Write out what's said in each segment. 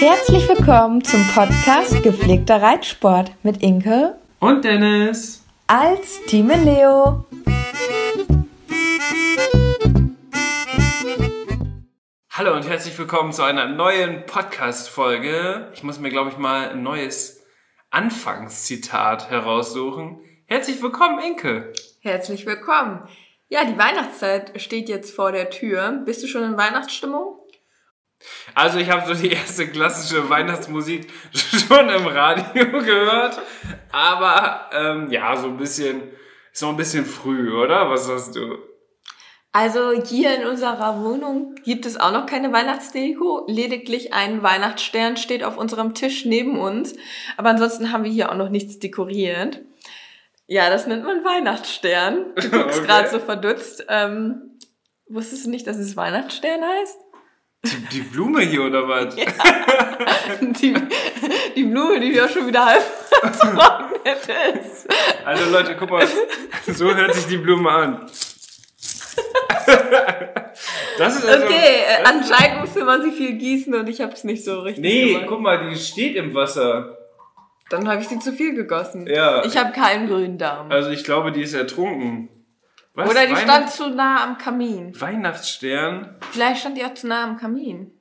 Herzlich willkommen zum Podcast Gepflegter Reitsport mit Inke und Dennis als Team Leo. Hallo und herzlich willkommen zu einer neuen Podcast-Folge. Ich muss mir, glaube ich, mal ein neues Anfangszitat heraussuchen. Herzlich willkommen, Inke. Herzlich willkommen. Ja, die Weihnachtszeit steht jetzt vor der Tür. Bist du schon in Weihnachtsstimmung? Also ich habe so die erste klassische Weihnachtsmusik schon im Radio gehört, aber ähm, ja, so ein bisschen, ist noch ein bisschen früh, oder? Was hast du? Also hier in unserer Wohnung gibt es auch noch keine Weihnachtsdeko. Lediglich ein Weihnachtsstern steht auf unserem Tisch neben uns. Aber ansonsten haben wir hier auch noch nichts dekoriert. Ja, das nennt man Weihnachtsstern. Du guckst okay. gerade so verdutzt. Ähm, wusstest du nicht, dass es Weihnachtsstern heißt? Die, die Blume hier oder was? Ja, die, die Blume, die ja schon wieder halb vertrocknet ist. Also Leute, guck mal, so hört sich die Blume an. Das ist also, okay, äh, anscheinend musste man sie viel gießen und ich habe es nicht so richtig Nee, gemacht. guck mal, die steht im Wasser. Dann habe ich sie zu viel gegossen. Ja. Ich habe keinen grünen Darm. Also ich glaube, die ist ertrunken. Was? Oder die stand zu nah am Kamin. Weihnachtsstern? Vielleicht stand die auch zu nah am Kamin.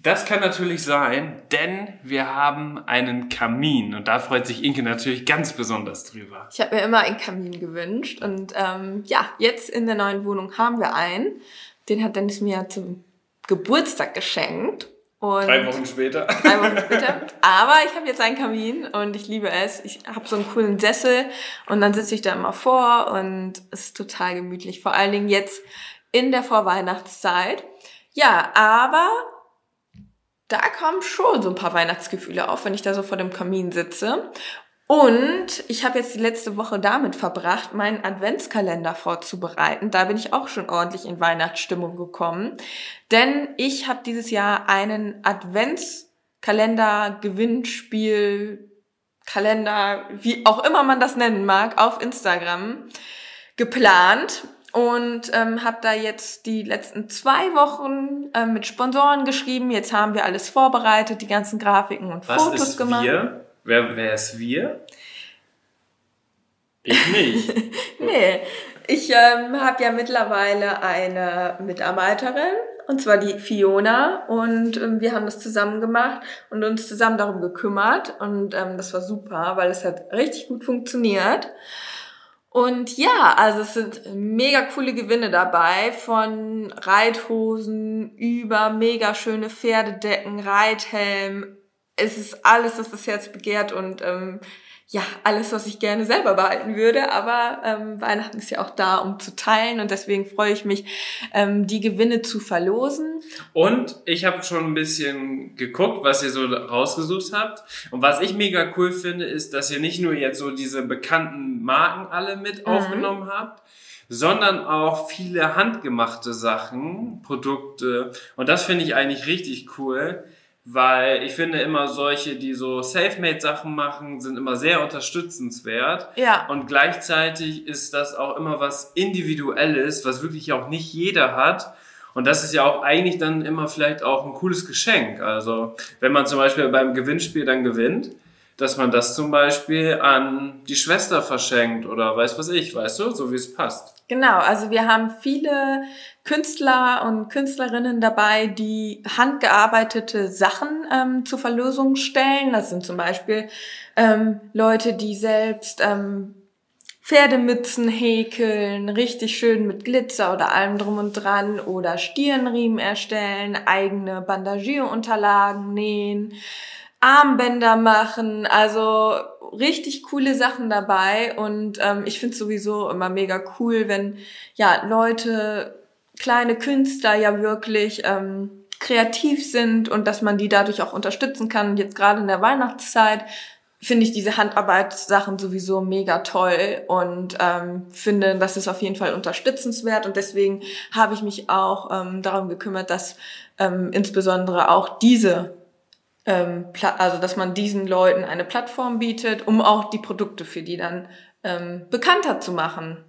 Das kann natürlich sein, denn wir haben einen Kamin und da freut sich Inke natürlich ganz besonders drüber. Ich habe mir immer einen Kamin gewünscht und ähm, ja, jetzt in der neuen Wohnung haben wir einen. Den hat Dennis mir zum Geburtstag geschenkt und drei Wochen später. Drei Wochen später. Aber ich habe jetzt einen Kamin und ich liebe es. Ich habe so einen coolen Sessel und dann sitze ich da immer vor und es ist total gemütlich. Vor allen Dingen jetzt in der Vorweihnachtszeit. Ja, aber da kommen schon so ein paar Weihnachtsgefühle auf, wenn ich da so vor dem Kamin sitze. Und ich habe jetzt die letzte Woche damit verbracht, meinen Adventskalender vorzubereiten. Da bin ich auch schon ordentlich in Weihnachtsstimmung gekommen. Denn ich habe dieses Jahr einen Adventskalender, Gewinnspiel, Kalender, wie auch immer man das nennen mag, auf Instagram geplant und ähm, habe da jetzt die letzten zwei Wochen ähm, mit Sponsoren geschrieben. Jetzt haben wir alles vorbereitet, die ganzen Grafiken und Was Fotos ist gemacht. Wir? Wer, wer ist wir? Ich nicht. nee, ich ähm, habe ja mittlerweile eine Mitarbeiterin, und zwar die Fiona. Und ähm, wir haben das zusammen gemacht und uns zusammen darum gekümmert. Und ähm, das war super, weil es hat richtig gut funktioniert. Und ja, also es sind mega coole Gewinne dabei, von Reithosen über mega schöne Pferdedecken, Reithelm, es ist alles, was das Herz begehrt und ähm, ja, alles, was ich gerne selber behalten würde. Aber ähm, Weihnachten ist ja auch da, um zu teilen und deswegen freue ich mich, ähm, die Gewinne zu verlosen. Und ich habe schon ein bisschen geguckt, was ihr so rausgesucht habt. Und was ich mega cool finde, ist, dass ihr nicht nur jetzt so diese bekannten Marken alle mit mhm. aufgenommen habt, sondern auch viele handgemachte Sachen, Produkte. Und das finde ich eigentlich richtig cool weil ich finde immer solche, die so Selfmade-Sachen machen, sind immer sehr unterstützenswert. Ja. Und gleichzeitig ist das auch immer was Individuelles, was wirklich auch nicht jeder hat. Und das ist ja auch eigentlich dann immer vielleicht auch ein cooles Geschenk. Also wenn man zum Beispiel beim Gewinnspiel dann gewinnt, dass man das zum Beispiel an die Schwester verschenkt oder weiß was ich, weißt du, so wie es passt. Genau, also wir haben viele Künstler und Künstlerinnen dabei, die handgearbeitete Sachen ähm, zur Verlosung stellen. Das sind zum Beispiel ähm, Leute, die selbst ähm, Pferdemützen häkeln, richtig schön mit Glitzer oder allem drum und dran oder Stirnriemen erstellen, eigene Bandagierunterlagen nähen. Armbänder machen, also richtig coole Sachen dabei. Und ähm, ich finde sowieso immer mega cool, wenn ja Leute, kleine Künstler ja wirklich ähm, kreativ sind und dass man die dadurch auch unterstützen kann. Jetzt gerade in der Weihnachtszeit finde ich diese Handarbeitssachen sowieso mega toll und ähm, finde, das ist auf jeden Fall unterstützenswert. Und deswegen habe ich mich auch ähm, darum gekümmert, dass ähm, insbesondere auch diese ähm, also dass man diesen Leuten eine Plattform bietet, um auch die Produkte für die dann ähm, bekannter zu machen.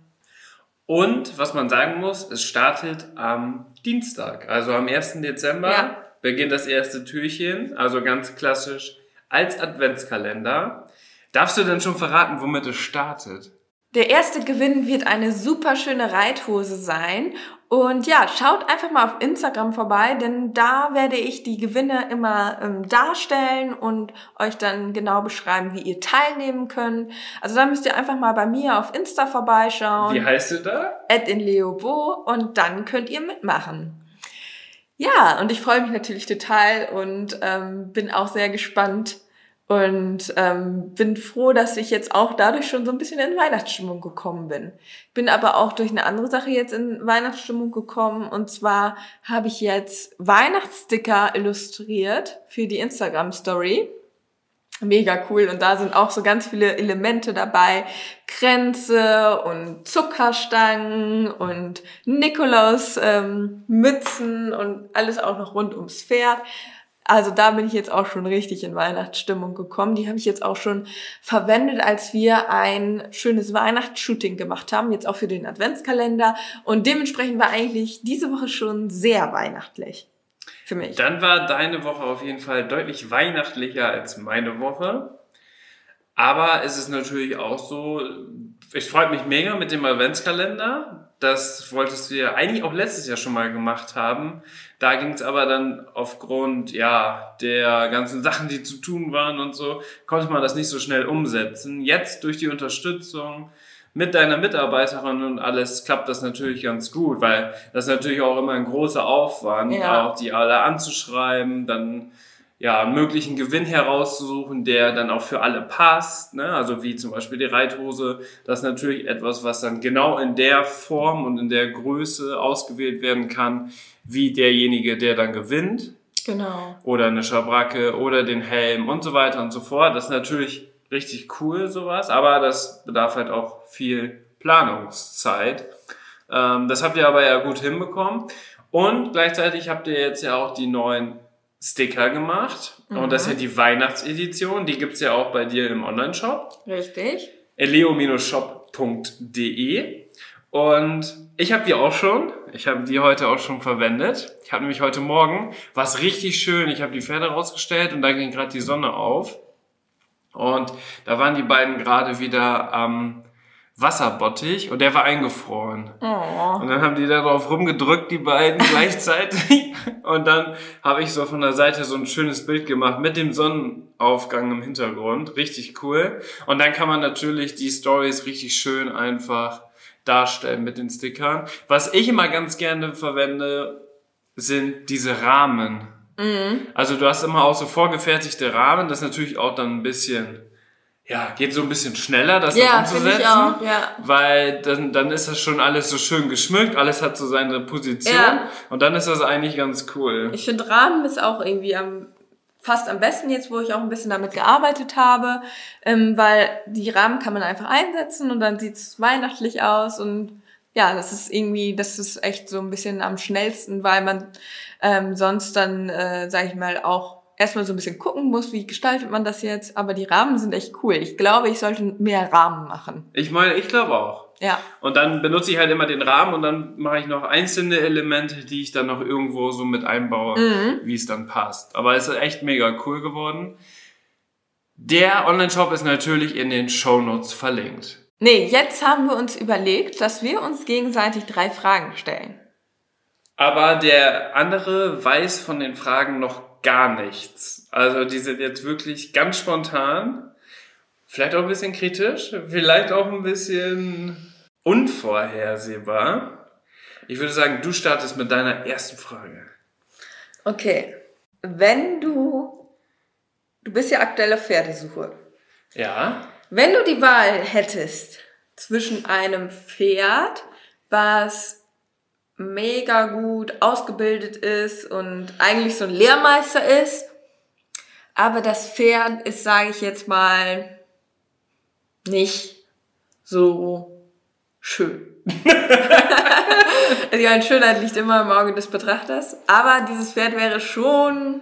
Und was man sagen muss, es startet am Dienstag, also am 1. Dezember ja. beginnt das erste Türchen, also ganz klassisch als Adventskalender. Darfst du denn schon verraten, womit es startet? Der erste Gewinn wird eine super schöne Reithose sein. Und ja, schaut einfach mal auf Instagram vorbei, denn da werde ich die Gewinne immer ähm, darstellen und euch dann genau beschreiben, wie ihr teilnehmen könnt. Also da müsst ihr einfach mal bei mir auf Insta vorbeischauen. Wie heißt du da? Ed in Leobo und dann könnt ihr mitmachen. Ja, und ich freue mich natürlich total und ähm, bin auch sehr gespannt und ähm, bin froh, dass ich jetzt auch dadurch schon so ein bisschen in Weihnachtsstimmung gekommen bin. Bin aber auch durch eine andere Sache jetzt in Weihnachtsstimmung gekommen und zwar habe ich jetzt Weihnachtssticker illustriert für die Instagram Story mega cool. Und da sind auch so ganz viele Elemente dabei. Kränze und Zuckerstangen und Nikolaus ähm, und alles auch noch rund ums Pferd. Also da bin ich jetzt auch schon richtig in Weihnachtsstimmung gekommen. Die habe ich jetzt auch schon verwendet, als wir ein schönes Weihnachtsshooting gemacht haben, jetzt auch für den Adventskalender. Und dementsprechend war eigentlich diese Woche schon sehr weihnachtlich für mich. Dann war deine Woche auf jeden Fall deutlich weihnachtlicher als meine Woche. Aber es ist natürlich auch so, ich freue mich mega mit dem Adventskalender. Das wolltest du ja eigentlich auch letztes Jahr schon mal gemacht haben. Da ging es aber dann aufgrund ja der ganzen Sachen, die zu tun waren und so, konnte man das nicht so schnell umsetzen. Jetzt durch die Unterstützung mit deiner Mitarbeiterin und alles klappt das natürlich ganz gut, weil das natürlich auch immer ein großer Aufwand, ja. auch die alle anzuschreiben, dann ja, einen möglichen Gewinn herauszusuchen, der dann auch für alle passt. Ne? Also wie zum Beispiel die Reithose. Das ist natürlich etwas, was dann genau in der Form und in der Größe ausgewählt werden kann, wie derjenige, der dann gewinnt. Genau. Oder eine Schabracke oder den Helm und so weiter und so fort. Das ist natürlich richtig cool, sowas, aber das bedarf halt auch viel Planungszeit. Ähm, das habt ihr aber ja gut hinbekommen. Und gleichzeitig habt ihr jetzt ja auch die neuen Sticker gemacht. Mhm. Und das ist ja mhm. die Weihnachtsedition. Die gibt's ja auch bei dir im Online-Shop. Richtig. eleo-shop.de. Und ich habe die auch schon. Ich habe die heute auch schon verwendet. Ich habe nämlich heute Morgen was richtig schön. Ich habe die Pferde rausgestellt und da ging gerade die Sonne auf. Und da waren die beiden gerade wieder am Wasserbottich und der war eingefroren. Oh. Und dann haben die da drauf rumgedrückt, die beiden gleichzeitig. Und dann habe ich so von der Seite so ein schönes Bild gemacht mit dem Sonnenaufgang im Hintergrund. Richtig cool. Und dann kann man natürlich die Stories richtig schön einfach darstellen mit den Stickern. Was ich immer ganz gerne verwende, sind diese Rahmen. Mhm. Also du hast immer auch so vorgefertigte Rahmen, das ist natürlich auch dann ein bisschen, ja, geht so ein bisschen schneller, das ja, umzusetzen. Ich auch, ja. Weil dann, dann ist das schon alles so schön geschmückt, alles hat so seine Position ja. und dann ist das eigentlich ganz cool. Ich finde Rahmen ist auch irgendwie am fast am besten jetzt, wo ich auch ein bisschen damit gearbeitet habe, ähm, weil die Rahmen kann man einfach einsetzen und dann sieht's weihnachtlich aus und ja, das ist irgendwie, das ist echt so ein bisschen am schnellsten, weil man ähm, sonst dann, äh, sage ich mal, auch erstmal so ein bisschen gucken muss, wie gestaltet man das jetzt. Aber die Rahmen sind echt cool. Ich glaube, ich sollte mehr Rahmen machen. Ich meine, ich glaube auch. Ja. Und dann benutze ich halt immer den Rahmen und dann mache ich noch einzelne Elemente, die ich dann noch irgendwo so mit einbaue, mhm. wie es dann passt. Aber es ist echt mega cool geworden. Der Online-Shop ist natürlich in den Show Notes verlinkt. Nee, jetzt haben wir uns überlegt, dass wir uns gegenseitig drei Fragen stellen. Aber der andere weiß von den Fragen noch gar nichts. Also die sind jetzt wirklich ganz spontan. Vielleicht auch ein bisschen kritisch, vielleicht auch ein bisschen unvorhersehbar. Ich würde sagen, du startest mit deiner ersten Frage. Okay. Wenn du, du bist ja aktuell auf Pferdesuche. Ja. Wenn du die Wahl hättest zwischen einem Pferd, was mega gut ausgebildet ist und eigentlich so ein Lehrmeister ist, aber das Pferd ist, sage ich jetzt mal, nicht so schön. also ja, Schönheit liegt immer im Auge des Betrachters, aber dieses Pferd wäre schon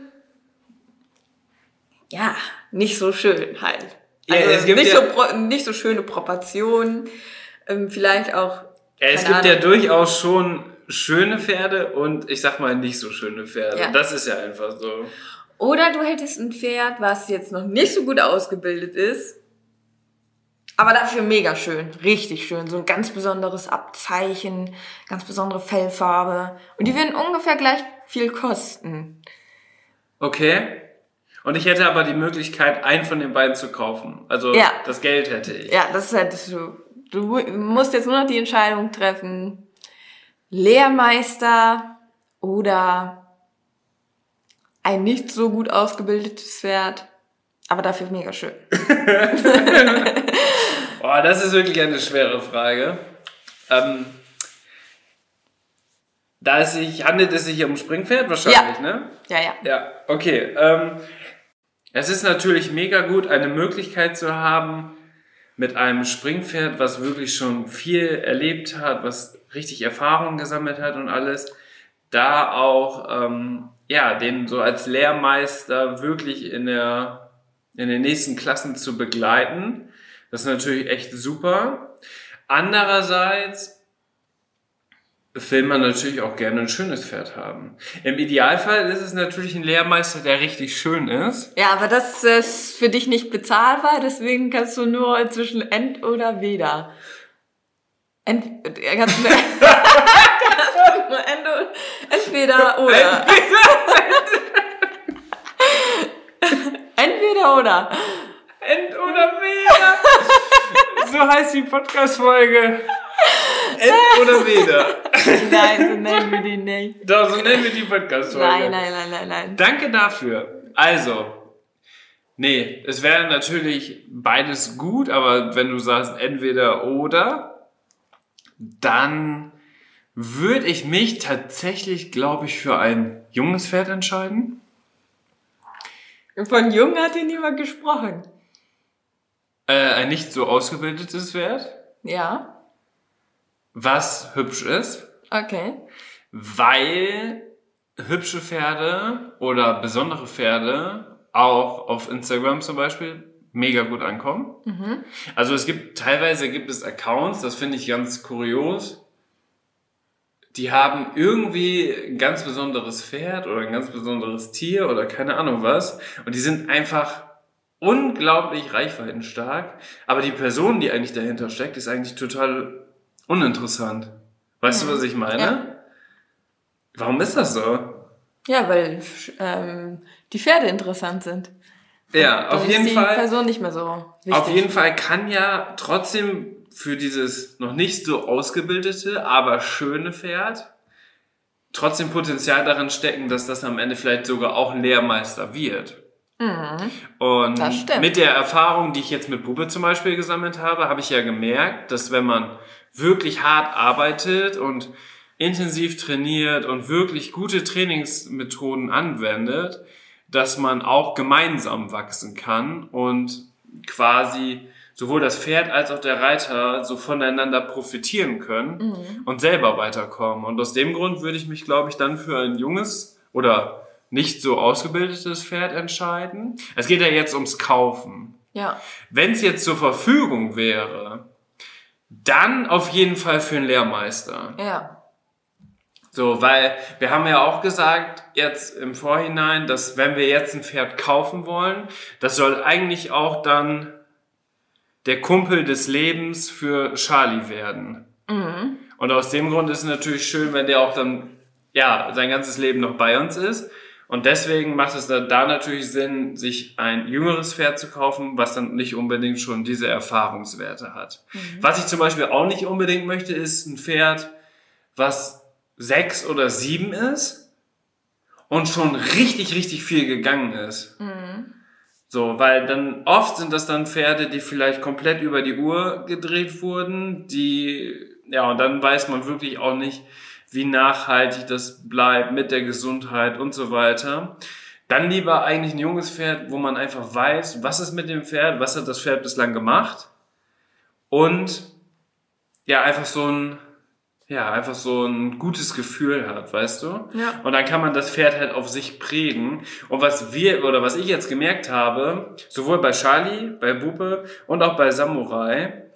ja nicht so schön halt. Ja, Also es gibt nicht, ja- so nicht so schöne Proportionen, ähm, vielleicht auch. Ja, es gibt ja Ahnung. durchaus schon schöne Pferde und ich sag mal nicht so schöne Pferde. Ja. Das ist ja einfach so. Oder du hättest ein Pferd, was jetzt noch nicht so gut ausgebildet ist, aber dafür mega schön, richtig schön, so ein ganz besonderes Abzeichen, ganz besondere Fellfarbe. Und die würden ungefähr gleich viel kosten. Okay. Und ich hätte aber die Möglichkeit, einen von den beiden zu kaufen. Also Ja. das Geld hätte ich. Ja, das hättest du. Du musst jetzt nur noch die Entscheidung treffen. Lehrmeister oder ein nicht so gut ausgebildetes Pferd, aber dafür mega schön. Oh, das ist wirklich eine schwere Frage. Ähm, da es sich, handelt es sich um Springpferd wahrscheinlich, Ja. ne? Ja, ja. Ja, okay. Ähm, es ist natürlich mega gut, eine Möglichkeit zu haben, mit einem Springpferd, was wirklich schon viel erlebt hat, was richtig Erfahrung gesammelt hat und alles, da auch ähm, ja den so als Lehrmeister wirklich in der in den nächsten Klassen zu begleiten. Das ist natürlich echt super. Andererseits will man natürlich auch gerne ein schönes Pferd haben. Im Idealfall ist es natürlich ein Lehrmeister, der richtig schön ist. Ja, aber das ist für dich nicht bezahlbar, deswegen kannst du nur zwischen Ent oder Weder. Ent, kannst du nur, entweder oder. Entweder oder. End oder weder. so heißt die Podcast-Folge. End oder weder. Nein, so nennen wir die nicht. Doch, so nennen wir die Podcast-Folge. Nein, nein, nein, nein, nein. Danke dafür. Also, nee, es wäre natürlich beides gut, aber wenn du sagst entweder oder, dann würde ich mich tatsächlich, glaube ich, für ein junges Pferd entscheiden. Von Jung hat hier niemand gesprochen. Äh, ein nicht so ausgebildetes Pferd, Ja, was hübsch ist, okay. weil hübsche Pferde oder besondere Pferde auch auf Instagram zum Beispiel mega gut ankommen. Also es gibt teilweise gibt es Accounts, das finde ich ganz kurios. Die haben irgendwie ein ganz besonderes Pferd oder ein ganz besonderes Tier oder keine Ahnung was und die sind einfach unglaublich reichweitenstark, aber die Person, die eigentlich dahinter steckt, ist eigentlich total uninteressant. Weißt du, was ich meine? Ja. Warum ist das so? Ja, weil ähm, die Pferde interessant sind. Ja, auf jeden Fall. Person nicht mehr so wichtig. Auf jeden Fall kann ja trotzdem für dieses noch nicht so ausgebildete, aber schöne Pferd trotzdem Potenzial darin stecken, dass das am Ende vielleicht sogar auch ein Lehrmeister wird. Und Mhm. Stimmt. mit der Erfahrung, die ich jetzt mit Bube zum Beispiel gesammelt habe, habe ich ja gemerkt, dass wenn man wirklich hart arbeitet und intensiv trainiert und wirklich gute Trainingsmethoden anwendet, dass man auch gemeinsam wachsen kann und quasi sowohl das Pferd als auch der Reiter so voneinander profitieren können und selber weiterkommen. Und aus dem Grund würde ich mich, glaube ich, dann für ein junges oder nicht so ausgebildetes Pferd entscheiden. Es geht ja jetzt ums Kaufen. Ja. Wenn es jetzt zur Verfügung wäre, dann auf jeden Fall für einen Lehrmeister. Ja. So, weil wir haben ja auch gesagt, jetzt im Vorhinein, dass wenn wir jetzt ein Pferd kaufen wollen, das soll eigentlich auch dann der Kumpel des Lebens für Charlie werden. Und aus dem Grund ist es natürlich schön, wenn der auch dann, ja, sein ganzes Leben noch bei uns ist. Und deswegen macht es da, da natürlich Sinn, sich ein jüngeres Pferd zu kaufen, was dann nicht unbedingt schon diese Erfahrungswerte hat. Was ich zum Beispiel auch nicht unbedingt möchte, ist ein Pferd, was sechs oder sieben ist und schon richtig, richtig viel gegangen ist. So, weil dann oft sind das dann Pferde, die vielleicht komplett über die Uhr gedreht wurden, die, ja, und dann weiß man wirklich auch nicht, wie nachhaltig das bleibt mit der Gesundheit und so weiter. Dann lieber eigentlich ein junges Pferd, wo man einfach weiß, was ist mit dem Pferd, was hat das Pferd bislang gemacht und ja, einfach so ein, ja, einfach so ein gutes Gefühl hat, weißt du? Ja. Und dann kann man das Pferd halt auf sich prägen. Und was wir, oder was ich jetzt gemerkt habe, sowohl bei Charlie, bei Bupe und auch bei Samurai,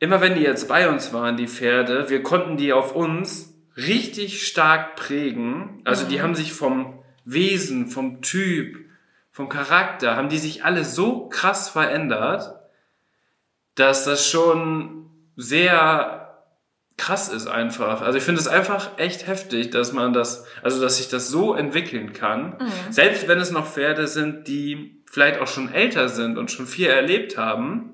immer wenn die jetzt bei uns waren, die Pferde, wir konnten die auf uns richtig stark prägen. Also die haben sich vom Wesen, vom Typ, vom Charakter, haben die sich alle so krass verändert, dass das schon sehr krass ist einfach. Also ich finde es einfach echt heftig, dass man das, also dass sich das so entwickeln kann. Selbst wenn es noch Pferde sind, die vielleicht auch schon älter sind und schon viel erlebt haben,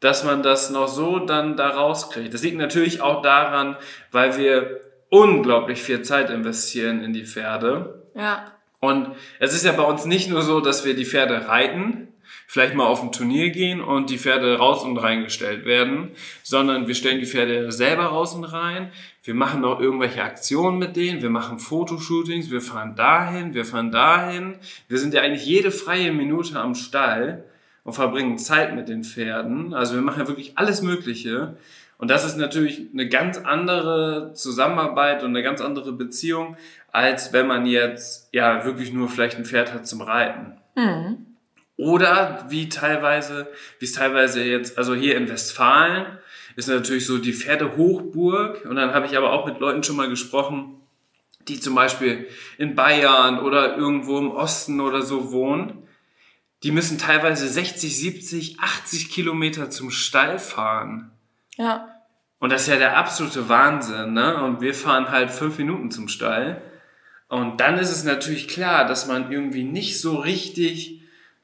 dass man das noch so dann da rauskriegt. Das liegt natürlich auch daran, weil wir unglaublich viel Zeit investieren in die Pferde. Ja. Und es ist ja bei uns nicht nur so, dass wir die Pferde reiten, vielleicht mal auf ein Turnier gehen und die Pferde raus und reingestellt werden, sondern wir stellen die Pferde selber raus und rein. Wir machen auch irgendwelche Aktionen mit denen, wir machen Fotoshootings, wir fahren dahin, wir fahren dahin. Wir sind ja eigentlich jede freie Minute am Stall und verbringen Zeit mit den Pferden. Also wir machen ja wirklich alles Mögliche. Und das ist natürlich eine ganz andere Zusammenarbeit und eine ganz andere Beziehung, als wenn man jetzt ja wirklich nur vielleicht ein Pferd hat zum Reiten. Mhm. Oder wie teilweise, wie es teilweise jetzt, also hier in Westfalen ist natürlich so die Pferdehochburg. Und dann habe ich aber auch mit Leuten schon mal gesprochen, die zum Beispiel in Bayern oder irgendwo im Osten oder so wohnen. Die müssen teilweise 60, 70, 80 Kilometer zum Stall fahren. Ja. Und das ist ja der absolute Wahnsinn, ne? Und wir fahren halt fünf Minuten zum Stall. Und dann ist es natürlich klar, dass man irgendwie nicht so richtig,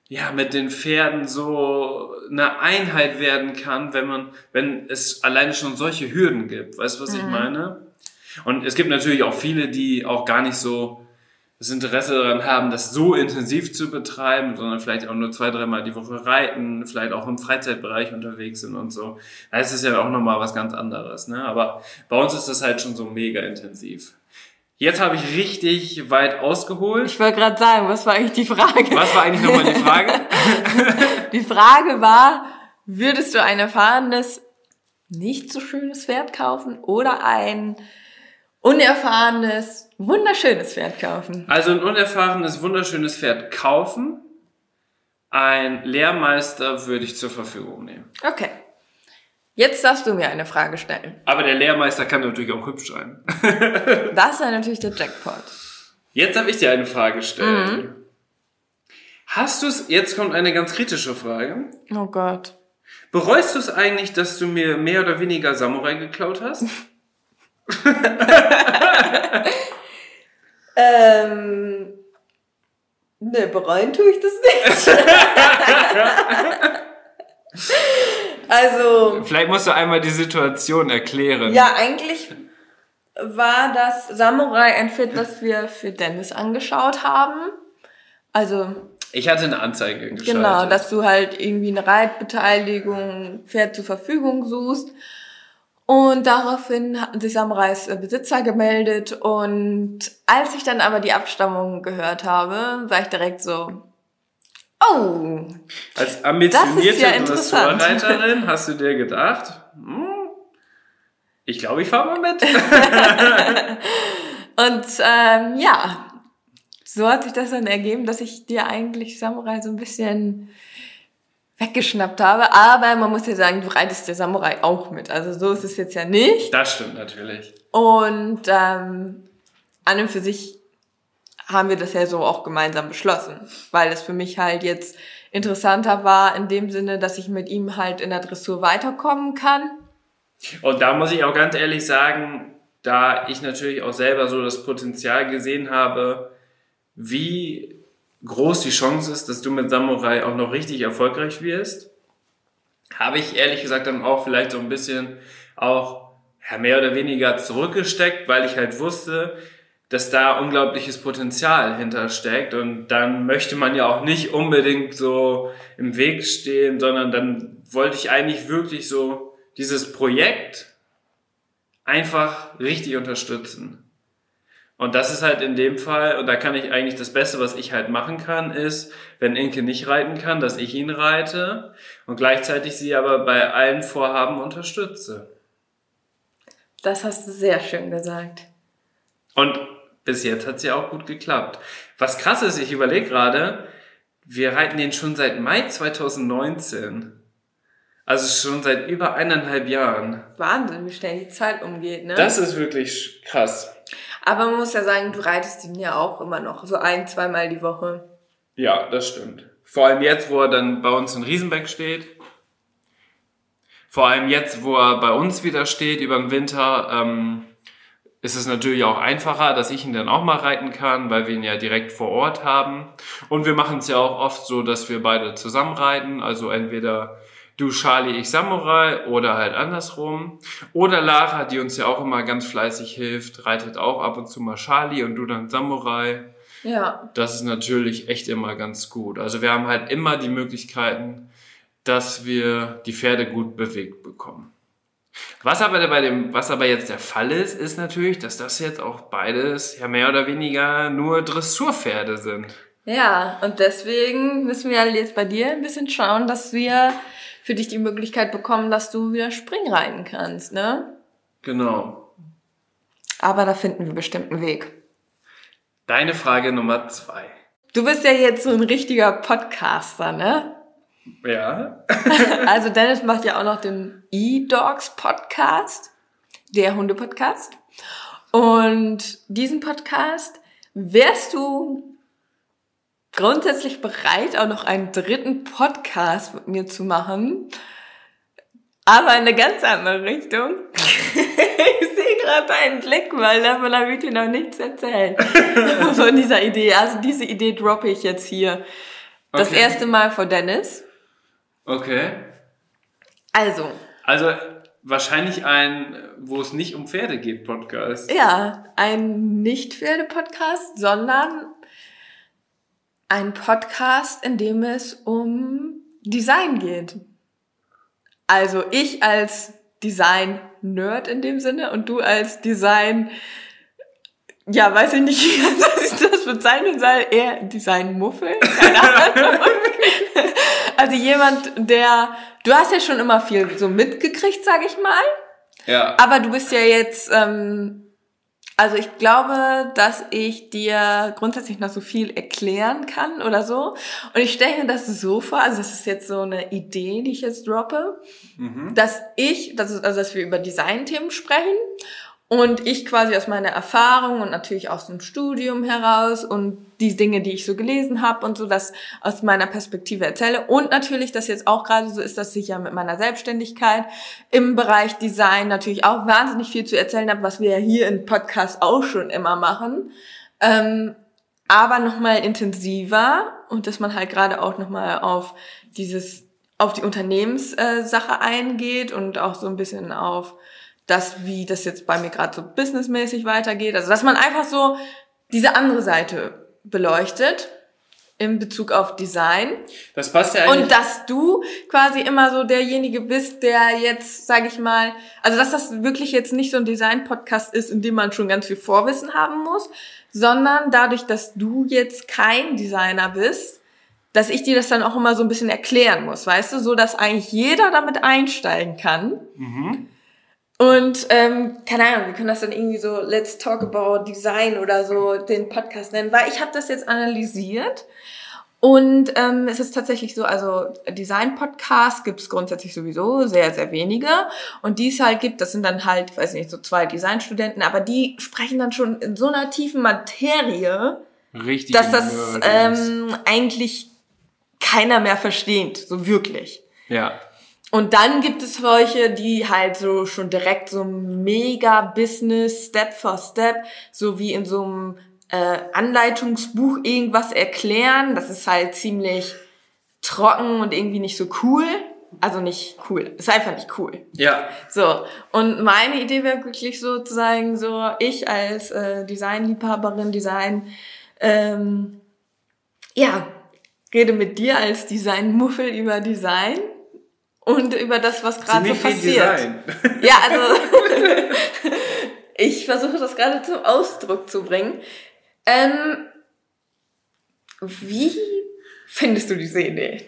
ja, mit den Pferden so eine Einheit werden kann, wenn man, wenn es alleine schon solche Hürden gibt. Weißt du, was ich meine? Und es gibt natürlich auch viele, die auch gar nicht so das Interesse daran haben, das so intensiv zu betreiben, sondern vielleicht auch nur zwei, dreimal die Woche reiten, vielleicht auch im Freizeitbereich unterwegs sind und so. Da ist es ja auch nochmal was ganz anderes. Ne? Aber bei uns ist das halt schon so mega intensiv. Jetzt habe ich richtig weit ausgeholt. Ich wollte gerade sagen, was war eigentlich die Frage? Was war eigentlich nochmal die Frage? Die Frage war, würdest du ein erfahrenes, nicht so schönes Pferd kaufen oder ein unerfahrenes, wunderschönes Pferd kaufen? Also ein unerfahrenes, wunderschönes Pferd kaufen. Ein Lehrmeister würde ich zur Verfügung nehmen. Okay. Jetzt darfst du mir eine Frage stellen. Aber der Lehrmeister kann natürlich auch hübsch sein. Das ist ja natürlich der Jackpot. Jetzt darf ich dir eine Frage stellen. Hast du es, jetzt kommt eine ganz kritische Frage. Oh Gott. Bereust du es eigentlich, dass du mir mehr oder weniger Samurai geklaut hast? Ähm, ne, bereuen tue ich das nicht. Also, Vielleicht musst du einmal die Situation erklären. ja, eigentlich war das Samurai ein Pferd, das wir für Dennis angeschaut haben. Also, Ich hatte eine Anzeige geschaltet. genau, dass du halt irgendwie eine Reitbeteiligung, Pferd zur Verfügung suchst. Und daraufhin hatten sich Samurais äh, Besitzer gemeldet und als ich dann aber die Abstammung gehört habe, war ich direkt so, oh, Als ambitionierte ja. Dressurreiterin hast du dir gedacht, hm, ich glaube, ich fahre mal mit. Und ähm, ja, so hat sich das dann ergeben, dass ich dir eigentlich Samurai so ein bisschen weggeschnappt habe. Aber man muss ja sagen, du reitest der Samurai auch mit. Also so ist es jetzt ja nicht. Das stimmt natürlich. Und ähm, an und für sich haben wir das ja so auch gemeinsam beschlossen, weil es für mich halt jetzt interessanter war in dem Sinne, dass ich mit ihm halt in der Dressur weiterkommen kann. Und da muss ich auch ganz ehrlich sagen, da ich natürlich auch selber so das Potenzial gesehen habe, wie groß die Chance ist, dass du mit Samurai auch noch richtig erfolgreich wirst, habe ich ehrlich gesagt dann auch vielleicht so ein bisschen auch mehr oder weniger zurückgesteckt, weil ich halt wusste, dass da unglaubliches Potenzial hintersteckt und dann möchte man ja auch nicht unbedingt so im Weg stehen, sondern dann wollte ich eigentlich wirklich so dieses Projekt einfach richtig unterstützen. Und das ist halt in dem Fall, und da kann ich eigentlich das Beste, was ich halt machen kann, ist, wenn Inke nicht reiten kann, dass ich ihn reite und gleichzeitig sie aber bei allen Vorhaben unterstütze. Das hast du sehr schön gesagt. Und bis jetzt hat es ja auch gut geklappt. Was krass ist, ich überlege gerade, wir reiten den schon seit Mai 2019. Also schon seit über eineinhalb Jahren. Wahnsinn, wie schnell die Zeit umgeht, ne? Das ist wirklich krass. Aber man muss ja sagen, du reitest ihn ja auch immer noch so ein, zweimal die Woche. Ja, das stimmt. Vor allem jetzt, wo er dann bei uns in Riesenbeck steht. Vor allem jetzt, wo er bei uns wieder steht über den Winter, ähm, ist es natürlich auch einfacher, dass ich ihn dann auch mal reiten kann, weil wir ihn ja direkt vor Ort haben. Und wir machen es ja auch oft so, dass wir beide zusammen reiten. Also entweder du Charlie, ich Samurai oder halt andersrum. Oder Lara, die uns ja auch immer ganz fleißig hilft, reitet auch ab und zu mal Charlie und du dann Samurai. Ja. Das ist natürlich echt immer ganz gut. Also wir haben halt immer die Möglichkeiten, dass wir die Pferde gut bewegt bekommen. Was aber bei dem, was aber jetzt der Fall ist, ist natürlich, dass das jetzt auch beides ja mehr oder weniger nur Dressurpferde sind. Ja, und deswegen müssen wir jetzt bei dir ein bisschen schauen, dass wir für dich die Möglichkeit bekommen, dass du wieder Springreiten kannst, ne? Genau. Aber da finden wir bestimmt einen Weg. Deine Frage Nummer zwei. Du bist ja jetzt so ein richtiger Podcaster, ne? Ja. also Dennis macht ja auch noch den E-Dogs Podcast, der Hunde-Podcast. Und diesen Podcast wärst du grundsätzlich bereit, auch noch einen dritten Podcast mit mir zu machen. Aber in eine ganz andere Richtung. ich sehe gerade deinen Blick, weil davon habe ich dir noch nichts erzählt. Von dieser Idee. Also diese Idee droppe ich jetzt hier. Das Okay. erste Mal vor Dennis. Okay. Also, Also wahrscheinlich ein, wo es nicht um Pferde geht, Podcast. ja, ein Nicht-Pferde-Podcast, sondern ein Podcast, in dem es um Design geht. Also ich als Design-Nerd in dem Sinne und du als Design, ja, weiß ich nicht, wie ich das bezeichnen soll, eher Design-Muffel, keine Ahnung. Also jemand, der, du hast ja schon immer viel so mitgekriegt, sag ich mal. Ja. Aber du bist ja jetzt, ähm, also ich glaube, dass ich dir grundsätzlich noch so viel erklären kann oder so. Und ich stelle mir das so vor, also das ist jetzt so eine Idee, die ich jetzt droppe, dass ich, das ist, also dass wir über Designthemen sprechen und ich quasi aus meiner Erfahrung und natürlich aus dem Studium heraus und die Dinge, die ich so gelesen habe und so, das aus meiner Perspektive erzähle. Und natürlich, dass jetzt auch gerade so ist, dass ich ja mit meiner Selbstständigkeit im Bereich Design natürlich auch wahnsinnig viel zu erzählen habe, was wir ja hier im Podcast auch schon immer machen. Ähm, aber nochmal intensiver und dass man halt gerade auch nochmal auf dieses, auf die Unternehmenssache eingeht und auch so ein bisschen auf das, wie das jetzt bei mir gerade so businessmäßig weitergeht. Also dass man einfach so diese andere Seite beleuchtet in Bezug auf Design. Das passt ja eigentlich. Und dass du quasi immer so derjenige bist, der jetzt, sage ich mal, also dass das wirklich jetzt nicht so ein Design-Podcast ist, in dem man schon ganz viel Vorwissen haben muss, sondern dadurch, dass du jetzt kein Designer bist, dass ich dir das dann auch immer so ein bisschen erklären muss, weißt du, so dass eigentlich jeder damit einsteigen kann. Und ähm, keine Ahnung, wir können das dann irgendwie so Let's Talk About Design oder so den Podcast nennen, weil ich habe das jetzt analysiert und ähm, es ist tatsächlich so, also Design-Podcasts gibt es grundsätzlich sowieso sehr, sehr wenige. Und die es halt gibt, das sind dann halt, weiß nicht, so zwei Designstudenten, aber die sprechen dann schon in so einer tiefen Materie, Richtig. dass das ähm, eigentlich keiner mehr versteht, so wirklich. ja. Und dann gibt es solche, die halt so schon direkt so mega Business, Step for Step, so wie in so einem äh, Anleitungsbuch irgendwas erklären. Das ist halt ziemlich trocken und irgendwie nicht so cool. Also nicht cool. Ist einfach nicht cool. Ja. So. Und meine Idee wäre wirklich sozusagen so, ich als äh, Designliebhaberin, Design, ähm, ja, rede mit dir als Designmuffel über Design und über das, was gerade so passiert. Design. Ja, also ich versuche das gerade zum Ausdruck zu bringen. Ähm, wie findest du diese Idee?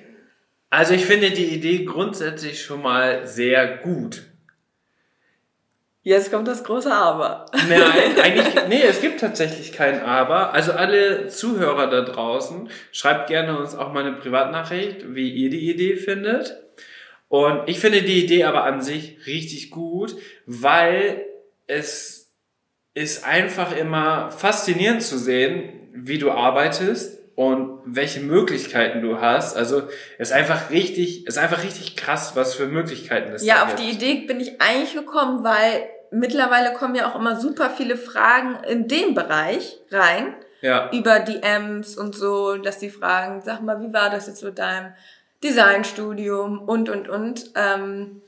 Also ich finde die Idee grundsätzlich schon mal sehr gut. Jetzt kommt das große Aber. Nein, eigentlich, nee, es gibt tatsächlich kein Aber. Also alle Zuhörer da draußen, schreibt gerne uns auch mal eine Privatnachricht, wie ihr die Idee findet. Und ich finde die Idee aber an sich richtig gut, weil es ist einfach immer faszinierend zu sehen, wie du arbeitest und welche Möglichkeiten du hast. Also es ist einfach richtig, es ist einfach richtig krass, was für Möglichkeiten es Ja, da auf gibt. die Idee bin ich eigentlich gekommen, weil mittlerweile kommen ja auch immer super viele Fragen in den Bereich rein. Ja. über DMs und so, dass die fragen, sag mal, wie war das jetzt mit deinem Designstudium und, und, und. Ähm,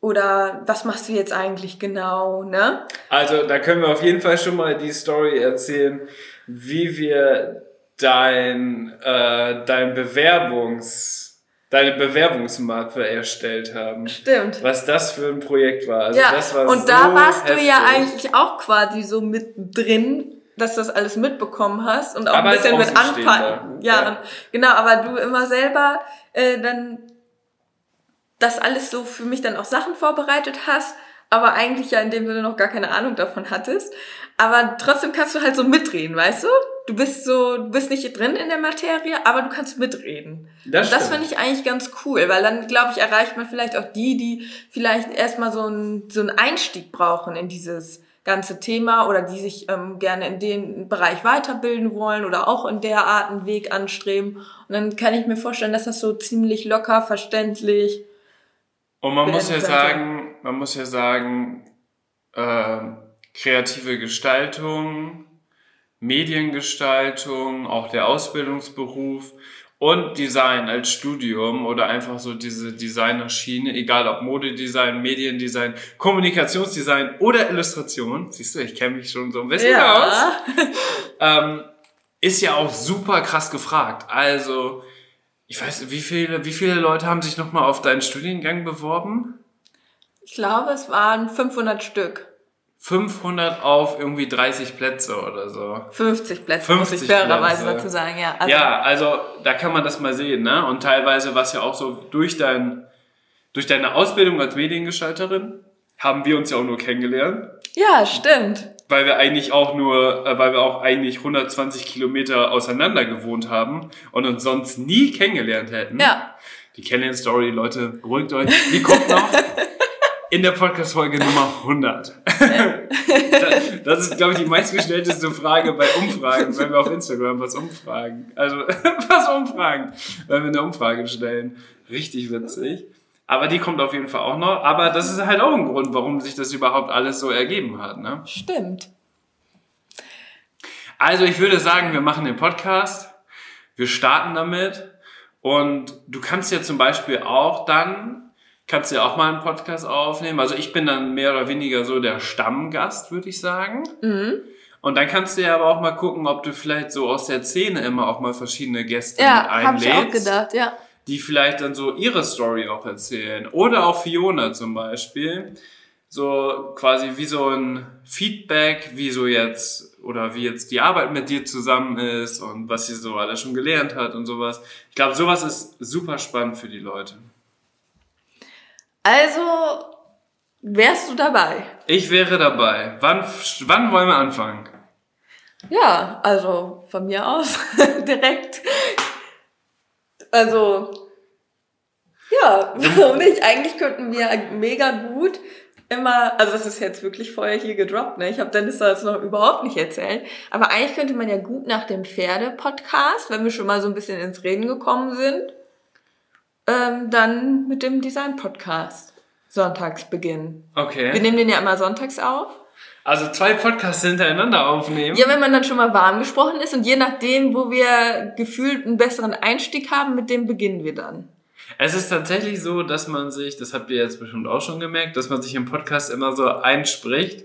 oder was machst du jetzt eigentlich genau, ne? Also da können wir auf jeden Fall schon mal die Story erzählen, wie wir dein, äh, dein Bewerbungs, deine Bewerbungsmappe erstellt haben. Stimmt. Was das für ein Projekt war. Also ja, das war und so da warst heftig. du ja eigentlich auch quasi so mit drin, dass du das alles mitbekommen hast und auch Aber ein als bisschen mit anpacken. Ja, Ja. Und, genau, aber du immer selber äh, dann das alles so für mich dann auch Sachen vorbereitet hast, aber eigentlich ja in dem Sinne noch gar keine Ahnung davon hattest. Aber trotzdem kannst du halt so mitreden, weißt du? Du bist so, du bist nicht drin in der Materie, aber du kannst mitreden. Das Und das finde ich eigentlich ganz cool, weil dann, glaube ich, erreicht man vielleicht auch die, die vielleicht erstmal so einen, so einen Einstieg brauchen in dieses ganze Thema oder die sich ähm, gerne in dem Bereich weiterbilden wollen oder auch in der Art einen Weg anstreben. Und dann kann ich mir vorstellen, dass das so ziemlich locker, verständlich. Und man muss ja könnte. sagen, man muss ja sagen, äh, kreative Gestaltung, Mediengestaltung, auch der Ausbildungsberuf und Design als Studium oder einfach so diese Designerschiene, egal ob Modedesign, Mediendesign, Kommunikationsdesign oder Illustration, siehst du, ich kenne mich schon so ein bisschen aus, ähm, ist ja auch super krass gefragt. Also, ich weiß, wie viele, wie viele Leute haben sich nochmal auf deinen Studiengang beworben? Ich glaube, es waren 500 Stück. 500 auf irgendwie 30 Plätze oder so. 50 Plätze, muss ich 50 fairerweise dazu sagen, ja. Also, ja, also da kann man das mal sehen, ne? Und teilweise, was ja auch so durch dein, durch deine Ausbildung als Mediengestalterin, haben wir uns ja auch nur kennengelernt. ja, stimmt. Weil wir eigentlich auch nur, äh, weil wir auch eigentlich 120 Kilometer auseinander gewohnt haben und uns sonst nie kennengelernt hätten. Ja. Die Kennenlern-Story, Leute, beruhigt euch. Die kommt noch in der Podcast-Folge Nummer 100. Das- ist, glaube ich, die meistgestellteste Frage bei Umfragen, wenn wir auf Instagram was umfragen. Also, was umfragen, wenn wir eine Umfrage stellen. Richtig witzig. Aber die kommt auf jeden Fall auch noch. Aber das ist halt auch ein Grund, warum sich das überhaupt alles so ergeben hat. Ne? Stimmt. Also ich würde sagen, wir machen den Podcast. Wir starten damit. Und du kannst ja zum Beispiel auch dann, kannst ja auch mal einen Podcast aufnehmen. Also ich bin dann mehr oder weniger so der Stammgast, würde ich sagen. Mhm. Und dann kannst du ja aber auch mal gucken, ob du vielleicht so aus der Szene immer auch mal verschiedene Gäste Ja, mit habe ich einlädst auch gedacht, ja. die vielleicht dann so ihre Story auch erzählen. Oder auch Fiona zum Beispiel. So quasi wie so ein Feedback, wie so jetzt, oder wie jetzt die Arbeit mit dir zusammen ist und was sie so alles schon gelernt hat und sowas. Ich glaube, sowas ist super spannend für die Leute. Also, wärst du dabei? Ich wäre dabei. Wann, wann wollen wir anfangen? Ja, also von mir aus direkt. Also, ja, warum nicht? Eigentlich könnten wir mega gut immer, also das ist jetzt wirklich vorher hier gedroppt, ne? Ich habe Dennis das noch überhaupt nicht erzählt. Aber eigentlich könnte man ja gut nach dem Pferde-Podcast, wenn wir schon mal so ein bisschen ins Reden gekommen sind, ähm, dann mit dem Design-Podcast sonntags beginnen. Wir Okay. nehmen den ja immer sonntags auf. Also zwei Podcasts hintereinander aufnehmen. Ja, wenn man dann schon mal warm gesprochen ist und je nachdem, wo wir gefühlt einen besseren Einstieg haben, mit dem beginnen wir dann. Es ist tatsächlich so, dass man sich, das habt ihr jetzt bestimmt auch schon gemerkt, dass man sich im Podcast immer so einspricht.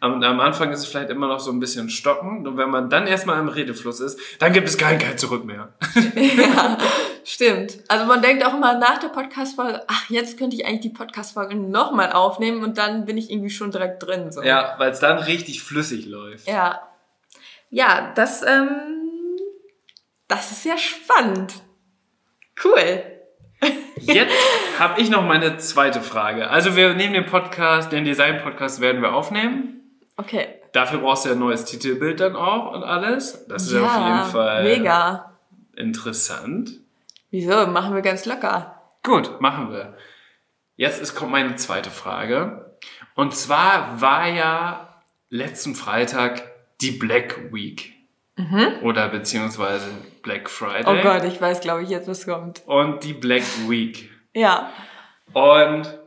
Und am Anfang ist es vielleicht immer noch so ein bisschen stockend. Und wenn man dann erstmal im Redefluss ist, dann gibt es kein, kein Zurück mehr. ja, stimmt. Also man denkt auch immer nach der Podcast-Folge, ach, jetzt könnte ich eigentlich die Podcast-Folge nochmal aufnehmen und dann bin ich irgendwie schon direkt drin. So. Ja, weil es dann richtig flüssig läuft. Ja. Ja, das, ähm, das ist ja spannend. Cool. Jetzt habe ich noch meine zweite Frage. Also wir nehmen den Podcast, den Design-Podcast werden wir aufnehmen. Okay. Dafür brauchst du ja ein neues Titelbild dann auch und alles. Das ist ja, auf jeden Fall mega. interessant. Wieso? Machen wir ganz locker. Gut, machen wir. Jetzt ist, kommt meine zweite Frage. Und zwar war ja letzten Freitag die Black Week. Mhm. Oder beziehungsweise Black Friday. Oh Gott, ich weiß, glaube ich, jetzt was kommt. Und die Black Week. ja. Und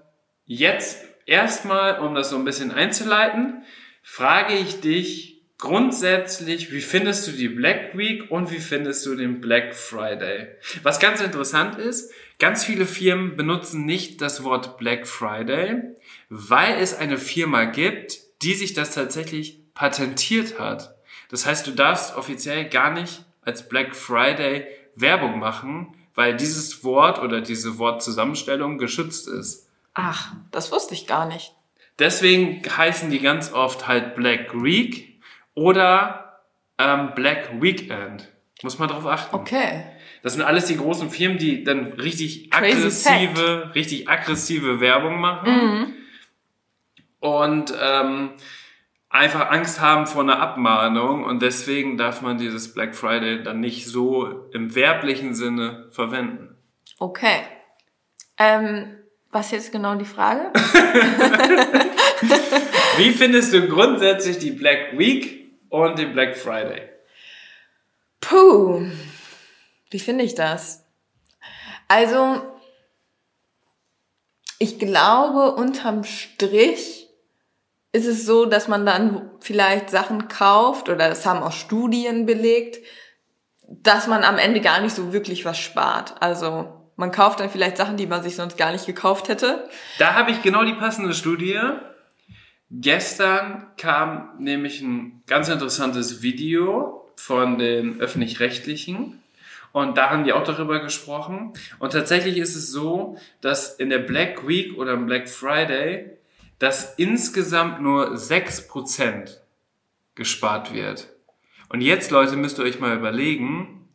jetzt erstmal, um das so ein bisschen einzuleiten, frage ich dich grundsätzlich, wie findest du die Black Week und wie findest du den Black Friday? Was ganz interessant ist, ganz viele Firmen benutzen nicht das Wort Black Friday, weil es eine Firma gibt, die sich das tatsächlich patentiert hat. Das heißt, du darfst offiziell gar nicht als Black Friday Werbung machen, weil dieses Wort oder diese Wortzusammenstellung geschützt ist. Ach, das wusste ich gar nicht. Deswegen heißen die ganz oft halt Black Week oder ähm, Black Weekend. Muss man darauf achten. Okay. Das sind alles die großen Firmen, die dann richtig aggressive, richtig aggressive Werbung machen. Mhm. Und ähm, einfach Angst haben vor einer Abmahnung und deswegen darf man dieses Black Friday dann nicht so im werblichen Sinne verwenden. Okay. Ähm, was jetzt genau die Frage? Wie findest du grundsätzlich die Black Week und den Black Friday? Puh, wie finde ich das? Also, ich glaube, unterm Strich ist es so, dass man dann vielleicht Sachen kauft oder das haben auch Studien belegt, dass man am Ende gar nicht so wirklich was spart. Also man kauft dann vielleicht Sachen, die man sich sonst gar nicht gekauft hätte. Da habe ich genau die passende Studie. Gestern kam nämlich ein ganz interessantes Video von den öffentlich-rechtlichen und da haben die auch darüber gesprochen. Und tatsächlich ist es so, dass in der Black Week oder im Black Friday dass insgesamt nur 6% gespart wird. Und jetzt, Leute, müsst ihr euch mal überlegen,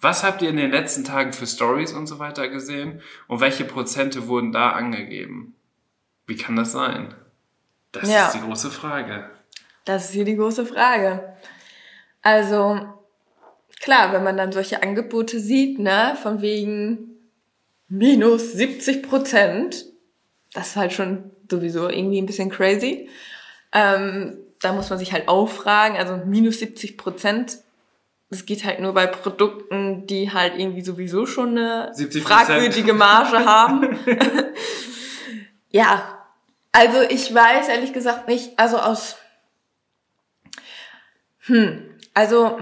was habt ihr in den letzten Tagen für Stories und so weiter gesehen und welche Prozente wurden da angegeben? Wie kann das sein? Das ja. ist die große Frage. Das ist hier die große Frage. Also, klar, wenn man dann solche Angebote sieht, ne, von wegen minus 70 Prozent, das ist halt schon sowieso irgendwie ein bisschen crazy. Ähm, da muss man sich halt auch fragen, also minus 70 Prozent, das geht halt nur bei Produkten, die halt irgendwie sowieso schon eine fragwürdige Marge haben. ja, also ich weiß ehrlich gesagt nicht, also aus, hm, also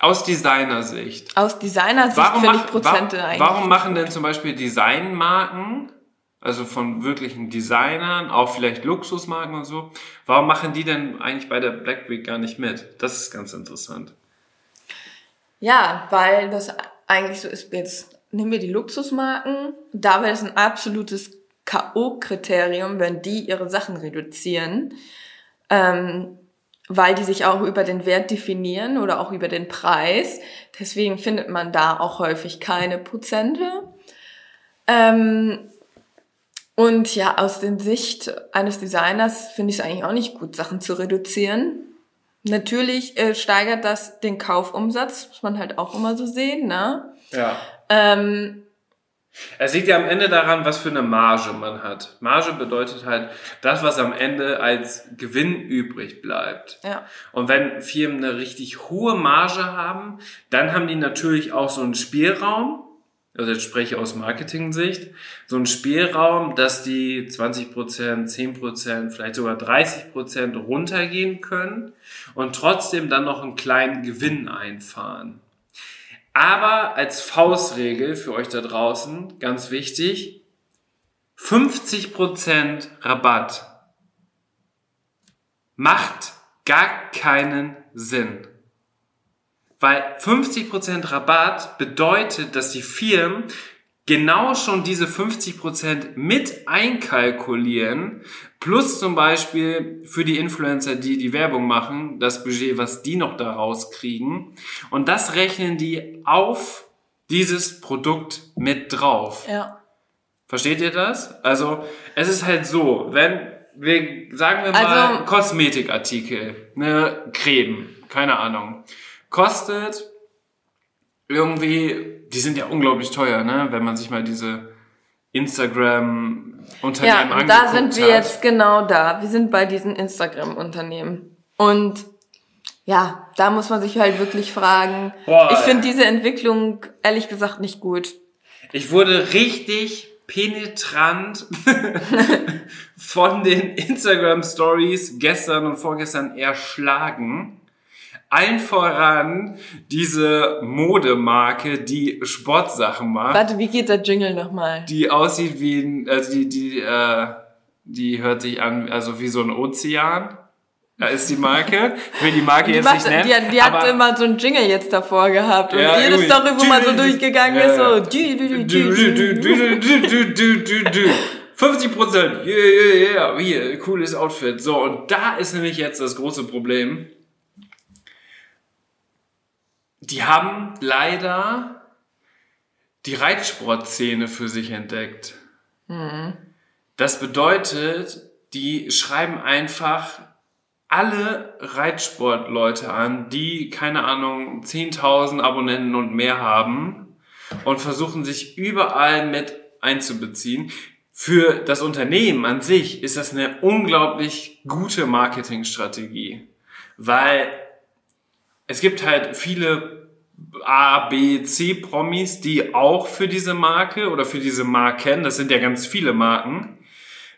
Aus Designersicht. Aus Designersicht finde ich Prozente wa eigentlich. Warum machen denn zum Beispiel Designmarken, also von wirklichen Designern, auch vielleicht Luxusmarken und so, warum machen die denn eigentlich bei der Black Week gar nicht mit? Das ist ganz interessant. Ja, weil das eigentlich so ist, jetzt nehmen wir die Luxusmarken, da wäre es ein absolutes K.O.-Kriterium, wenn die ihre Sachen reduzieren. Ähm, weil die sich auch über den Wert definieren oder auch über den Preis. Deswegen findet man da auch häufig keine Prozente. Ähm, und ja, aus der Sicht eines Designers finde ich es eigentlich auch nicht gut, Sachen zu reduzieren. Natürlich äh, steigert das den Kaufumsatz, muss man halt auch immer so sehen, ne? Ja. Ähm, es liegt ja am Ende daran, was für eine Marge man hat. Marge bedeutet halt das, was am Ende als Gewinn übrig bleibt. Ja. Und wenn Firmen eine richtig hohe Marge haben, dann haben die natürlich auch so einen Spielraum, also jetzt spreche ich aus Marketing-Sicht, so einen Spielraum, dass die 20%, 10%, vielleicht sogar 30% runtergehen können und trotzdem dann noch einen kleinen Gewinn einfahren. Aber als Faustregel für euch da draußen, ganz wichtig, 50% Rabatt macht gar keinen Sinn. Weil 50% Rabatt bedeutet, dass die Firmen genau schon diese 50% mit einkalkulieren, plus zum Beispiel für die Influencer, die die Werbung machen, das Budget, was die noch da rauskriegen. Und das rechnen die auf dieses Produkt mit drauf. Ja. Versteht ihr das? Also, es ist halt so, wenn wir, sagen wir mal, Also- Kosmetikartikel, ne, Creme, keine Ahnung, kostet irgendwie, die sind ja unglaublich teuer, ne, wenn man sich mal diese Instagram-Unternehmen Ja, angeguckt da sind wir hat. jetzt genau da. Wir sind bei diesen Instagram-Unternehmen. Und ja, da muss man sich halt wirklich fragen. Boah. Ich finde diese Entwicklung ehrlich gesagt nicht gut. Ich wurde richtig penetrant von den Instagram Stories gestern und vorgestern erschlagen. Allen voran diese Modemarke, die Sportsachen macht, Warte, wie geht der Jingle nochmal? die aussieht wie ein, also die, die, äh, die hört sich an, also wie so ein Ozean. Da ist die Marke. Ich will die Marke Die, jetzt macht, nicht nennen. die, die hat immer so einen Jingle jetzt davor gehabt. Und Ja, jede irgendwie. Story, wo man so durchgegangen ist, so. ja. dü- dü- dü- Du, dü- du, dü- du, du, du, du, du, du, du. 50 Prozent, yeah, yeah, yeah, hier, cooles Outfit. So, und da ist nämlich jetzt das große Problem. Die haben leider die Reitsportszene für sich entdeckt. Das bedeutet, die schreiben einfach alle Reitsportleute an, die, keine Ahnung, 10.000 Abonnenten und mehr haben und versuchen sich überall mit einzubeziehen. Für das Unternehmen an sich ist das eine unglaublich gute Marketingstrategie, weil es gibt halt viele A, B, C Promis, die auch für diese Marke oder für diese Marken, das sind ja ganz viele Marken,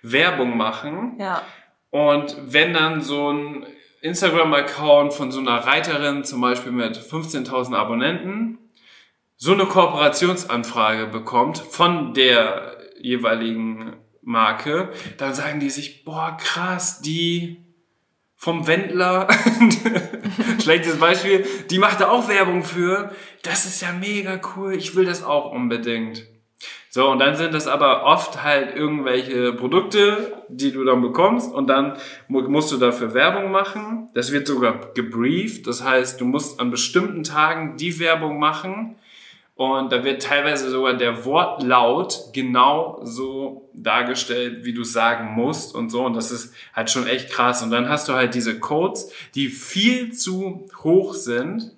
Werbung machen. Ja. Und wenn dann so ein Instagram-Account von so einer Reiterin, zum Beispiel mit 15.000 Abonnenten, so eine Kooperationsanfrage bekommt von der jeweiligen Marke, dann sagen die sich, boah, krass, die vom Wendler, schlechtes Beispiel, die macht da auch Werbung für, das ist ja mega cool, ich will das auch unbedingt. So, und dann sind das aber oft halt irgendwelche Produkte, die du dann bekommst. Und dann mu- musst du dafür Werbung machen. Das wird sogar gebrieft, das heißt, du musst an bestimmten Tagen die Werbung machen und da wird teilweise sogar der Wortlaut genau so dargestellt, wie du sagen musst und so und das ist halt schon echt krass und dann hast du halt diese Codes, die viel zu hoch sind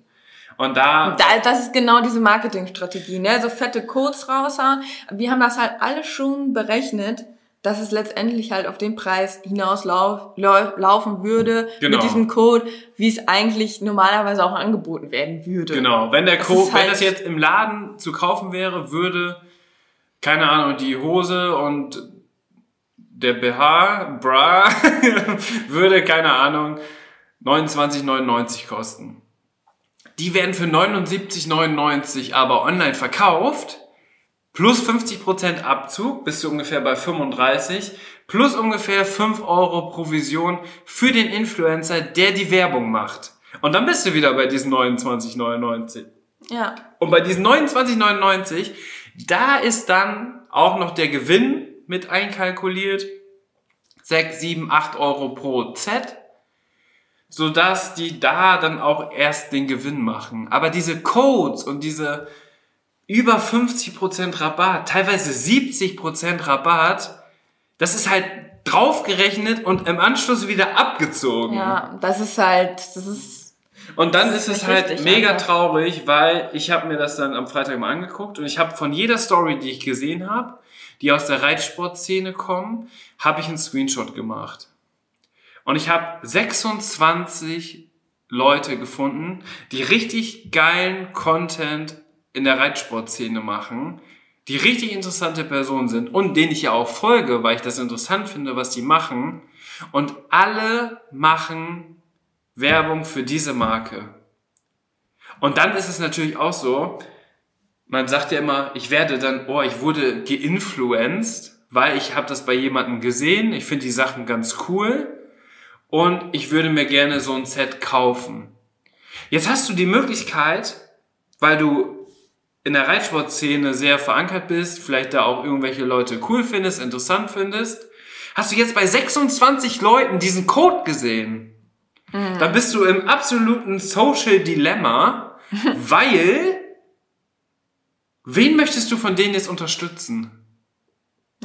und da Da, das ist genau diese Marketingstrategie, ne? So fette Codes raushauen. Wir haben das halt alles schon berechnet, dass es letztendlich halt auf den Preis hinauslaufen laufen würde Genau. mit diesem Code, wie es eigentlich normalerweise auch angeboten werden würde. Genau, wenn der Das Code, halt- wenn das jetzt im Laden zu kaufen wäre, würde, keine Ahnung, die Hose und der BH, Bra, würde, keine Ahnung, 29,99 kosten. Die werden für 79,99 aber online verkauft, plus 50% Abzug, bist du ungefähr bei 35, plus ungefähr 5 Euro Provision für den Influencer, der die Werbung macht. Und dann bist du wieder bei diesen 29,99. Ja. Und bei diesen 29,99, da ist dann auch noch der Gewinn mit einkalkuliert. 6, 7, 8 Euro pro Z. Sodass die da dann auch erst den Gewinn machen. Aber diese Codes und diese über 50% Rabatt, teilweise 70% Rabatt, das ist halt draufgerechnet und im Anschluss wieder abgezogen. Ja, das ist halt, das ist, Und dann ist ist es halt mega einfach. traurig, weil ich habe mir das dann am Freitag mal angeguckt und ich habe von jeder Story, die ich gesehen habe, die aus der Reitsportszene kommen, habe ich einen Screenshot gemacht. Und ich habe 26 Leute gefunden, die richtig geilen Content in der Reitsportszene machen, die richtig interessante Personen sind und denen ich ja auch folge, weil ich das interessant finde, was die machen. Und alle machen Werbung für diese Marke. Und dann ist es natürlich auch so, man sagt ja immer, ich werde dann, oh, ich wurde geinfluenced, weil ich habe das bei jemandem gesehen, ich finde die Sachen ganz cool und ich würde mir gerne so ein Set kaufen. Jetzt hast du die Möglichkeit, weil du in der Reitsportszene sehr verankert bist, vielleicht da auch irgendwelche Leute cool findest, interessant findest, hast du jetzt bei 26 Leuten diesen Code gesehen. Mhm. Da bist du im absoluten Social Dilemma, weil wen möchtest du von denen jetzt unterstützen?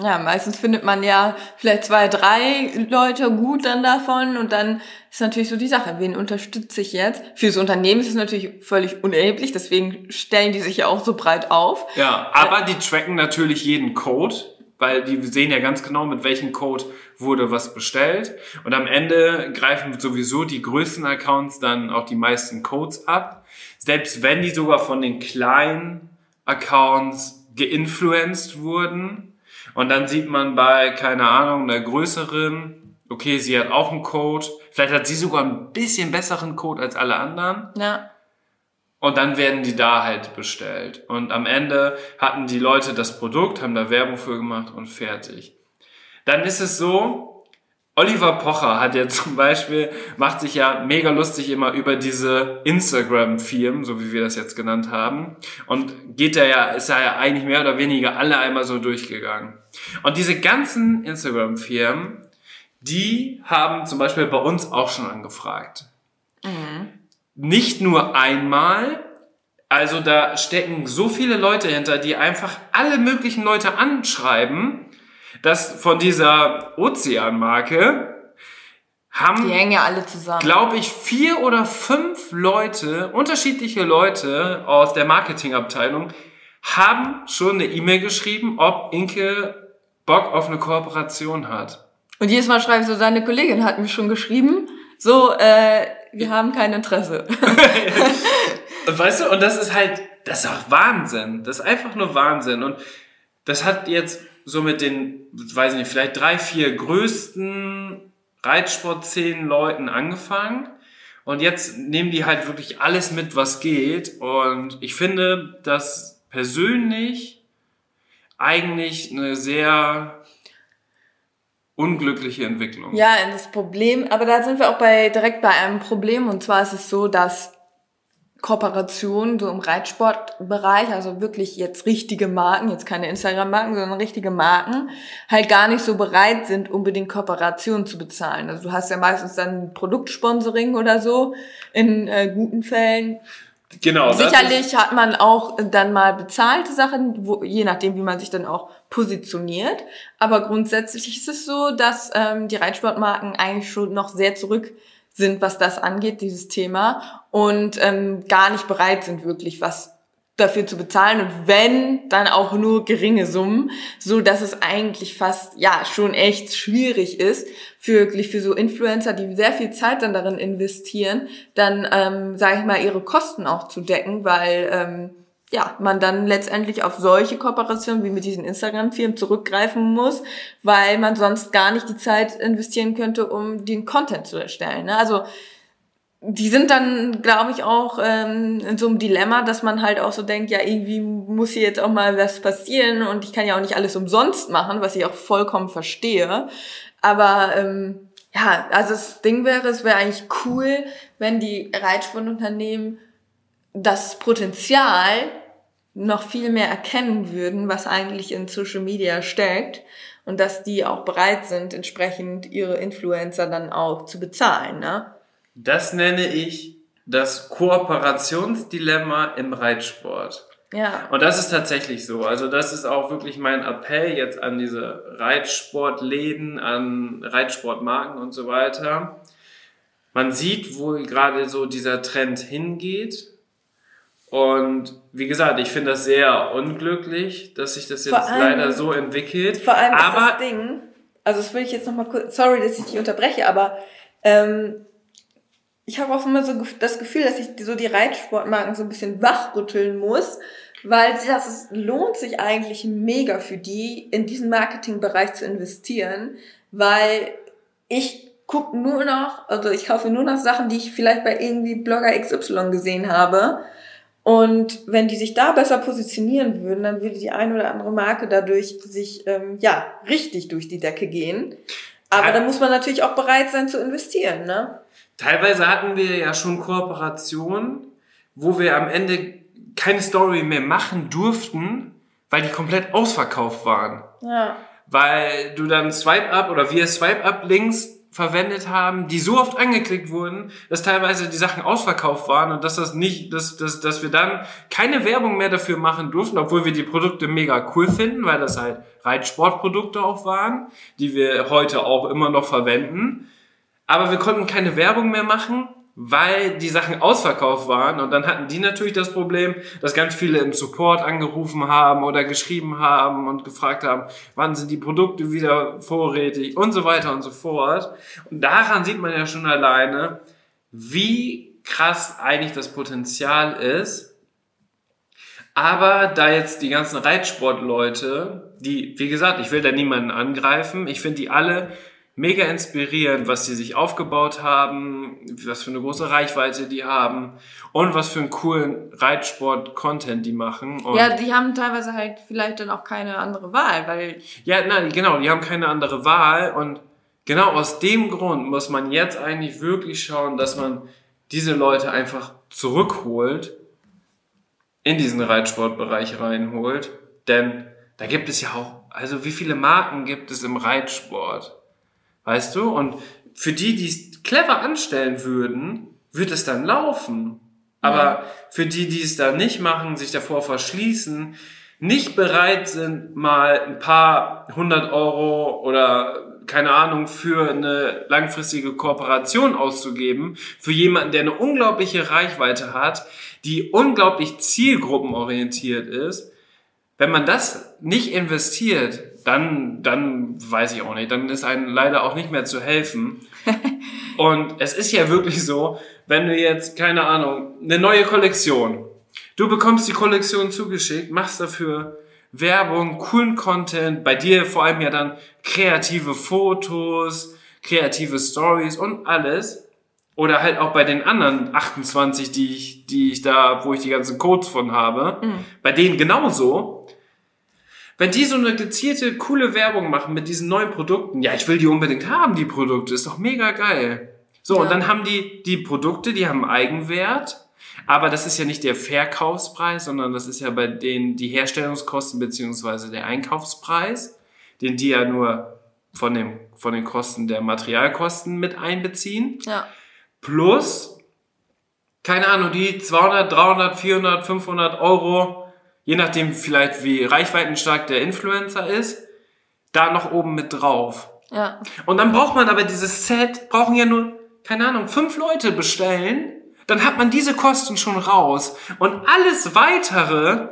Ja, meistens findet man ja vielleicht zwei, drei Leute gut dann davon und dann ist natürlich so die Sache, wen unterstütze ich jetzt? Fürs Unternehmen ist es natürlich völlig unerheblich, deswegen stellen die sich ja auch so breit auf. Ja, aber die tracken natürlich jeden Code, weil die sehen ja ganz genau, mit welchem Code wurde was bestellt und am Ende greifen sowieso die größten Accounts dann auch die meisten Codes ab, selbst wenn die sogar von den kleinen Accounts geinfluenced wurden und dann sieht man bei, keine Ahnung, einer größeren, okay, sie hat auch einen Code. Vielleicht hat sie sogar ein bisschen besseren Code als alle anderen. Ja. Und dann werden die da halt bestellt. Und am Ende hatten die Leute das Produkt, haben da Werbung für gemacht und fertig. Dann ist es so, Oliver Pocher hat ja zum Beispiel, macht sich ja mega lustig immer über diese Instagram-Firmen, so wie wir das jetzt genannt haben. Und geht da ja, ist er ja eigentlich mehr oder weniger alle einmal so durchgegangen. Und diese ganzen Instagram-Firmen, die haben zum Beispiel bei uns auch schon angefragt. Mhm. Nicht nur einmal, also da stecken so viele Leute hinter, die einfach alle möglichen Leute anschreiben dass von dieser Ozeanmarke haben, die hängen ja alle zusammen. glaube ich, vier oder fünf Leute, unterschiedliche Leute aus der Marketingabteilung, haben schon eine E-Mail geschrieben, ob Inke Bock auf eine Kooperation hat. Und jedes Mal schreibe ich so, seine Kollegin hat mir schon geschrieben, so, äh, wir haben kein Interesse. weißt du, und das ist halt, das ist auch Wahnsinn. Das ist einfach nur Wahnsinn. Und das hat jetzt so mit den, weiß ich nicht, vielleicht drei, vier größten Reitsportszenen Leuten angefangen. Und jetzt nehmen die halt wirklich alles mit, was geht. Und ich finde das persönlich eigentlich eine sehr unglückliche Entwicklung. Ja, das Problem, aber da sind wir auch bei direkt bei einem Problem. Und zwar ist es so, dass Kooperationen so im Reitsportbereich, also wirklich jetzt richtige Marken, jetzt keine Instagram-Marken, sondern richtige Marken, halt gar nicht so bereit sind, unbedingt Kooperationen zu bezahlen. Also du hast ja meistens dann Produktsponsoring oder so in äh, guten Fällen. Genau. Sicherlich hat man auch dann mal bezahlte Sachen, wo, je nachdem, wie man sich dann auch positioniert. Aber grundsätzlich ist es so, dass ähm, die Reitsportmarken eigentlich schon noch sehr zurück sind, was das angeht, dieses Thema, und ähm, gar nicht bereit sind, wirklich was dafür zu bezahlen und wenn, dann auch nur geringe Summen, so dass es eigentlich fast, ja, schon echt schwierig ist, für, wirklich für so Influencer, die sehr viel Zeit dann darin investieren, dann, ähm, sage ich mal, ihre Kosten auch zu decken, weil ähm, ja, man dann letztendlich auf solche Kooperationen wie mit diesen Instagram-Firmen zurückgreifen muss, weil man sonst gar nicht die Zeit investieren könnte, um den Content zu erstellen. Ne? Also die sind dann, glaube ich, auch ähm, in so einem Dilemma, dass man halt auch so denkt, ja, irgendwie muss hier jetzt auch mal was passieren und ich kann ja auch nicht alles umsonst machen, was ich auch vollkommen verstehe. Aber ähm, ja, also das Ding wäre, es wäre eigentlich cool, wenn die Reitsportunternehmen das Potenzial noch viel mehr erkennen würden, was eigentlich in Social Media steckt und dass die auch bereit sind, entsprechend ihre Influencer dann auch zu bezahlen. Ne? Das nenne ich das Kooperationsdilemma im Reitsport. Ja. Und das ist tatsächlich so. Also das ist auch wirklich mein Appell jetzt an diese Reitsportläden, an Reitsportmarken und so weiter. Man sieht, wo gerade so dieser Trend hingeht. Und wie gesagt, ich finde das sehr unglücklich, dass sich das jetzt allem, leider so entwickelt. Vor allem aber das Ding, also das will ich jetzt nochmal kurz, sorry, dass ich dich unterbreche, aber ähm, ich habe auch immer so das Gefühl, dass ich so die Reitsportmarken so ein bisschen wachrütteln muss, weil das ist, lohnt sich eigentlich mega für die, in diesen Marketingbereich zu investieren, weil ich gucke nur noch, also ich kaufe nur noch Sachen, die ich vielleicht bei irgendwie Blogger XY gesehen habe Und wenn die sich da besser positionieren würden, dann würde die eine oder andere Marke dadurch sich ähm, ja richtig durch die Decke gehen. Aber da muss man natürlich auch bereit sein zu investieren, ne? Teilweise hatten wir ja schon Kooperationen, wo wir am Ende keine Story mehr machen durften, weil die komplett ausverkauft waren. Ja. Weil du dann Swipe-Up oder wir Swipe-Up-Links verwendet haben, die so oft angeklickt wurden, dass teilweise die Sachen ausverkauft waren und dass das nicht, dass, dass, dass wir dann keine Werbung mehr dafür machen durften, obwohl wir die Produkte mega cool finden, weil das halt Reitsportprodukte auch waren, die wir heute auch immer noch verwenden. Aber wir konnten keine Werbung mehr machen, weil die Sachen ausverkauft waren. Und dann hatten die natürlich das Problem, dass ganz viele im Support angerufen haben oder geschrieben haben und gefragt haben, wann sind die Produkte wieder vorrätig und so weiter und so fort. Und daran sieht man ja schon alleine, wie krass eigentlich das Potenzial ist. Aber da jetzt die ganzen Reitsportleute, die, wie gesagt, ich will da niemanden angreifen, ich finde die alle mega inspirierend, was die sich aufgebaut haben, was für eine große Reichweite die haben und was für einen coolen Reitsport-Content die machen. Und Ja, die haben teilweise halt vielleicht dann auch keine andere Wahl, weil ja, nein, genau, die haben keine andere Wahl und genau aus dem Grund muss man jetzt eigentlich wirklich schauen, dass man diese Leute einfach zurückholt, in diesen Reitsportbereich reinholt, denn da gibt es ja auch, also wie viele Marken gibt es im Reitsport? Weißt du? Und für die, die es clever anstellen würden, wird es dann laufen. Aber für die, die es da nicht machen, sich davor verschließen, nicht bereit sind, mal ein paar hundert Euro oder keine Ahnung für eine langfristige Kooperation auszugeben, für jemanden, der eine unglaubliche Reichweite hat, die unglaublich zielgruppenorientiert ist, wenn man das nicht investiert, dann, dann weiß ich auch nicht, dann ist einem leider auch nicht mehr zu helfen. Und es ist ja wirklich so, wenn du jetzt, keine Ahnung, eine neue Kollektion, du bekommst die Kollektion zugeschickt, machst dafür Werbung, coolen Content, bei dir vor allem ja dann kreative Fotos, kreative Stories und alles. Oder halt auch bei den anderen 28, die ich, die ich da, wo ich die ganzen Codes von habe, bei denen genauso. Wenn die so eine gezielte, coole Werbung machen mit diesen neuen Produkten, ja, ich will die unbedingt haben, die Produkte, ist doch mega geil. So, Ja. und dann haben die, die Produkte, die haben Eigenwert, aber das ist ja nicht der Verkaufspreis, sondern das ist ja bei denen die Herstellungskosten beziehungsweise der Einkaufspreis, den die ja nur von, dem, von den Kosten der Materialkosten mit einbeziehen ja. plus, keine Ahnung, die 200, 300, 400, 500 Euro, je nachdem vielleicht wie reichweitenstark der Influencer ist, da noch oben mit drauf. Ja. Und dann braucht man aber dieses Set, brauchen ja nur, keine Ahnung, fünf Leute bestellen, dann hat man diese Kosten schon raus. Und alles weitere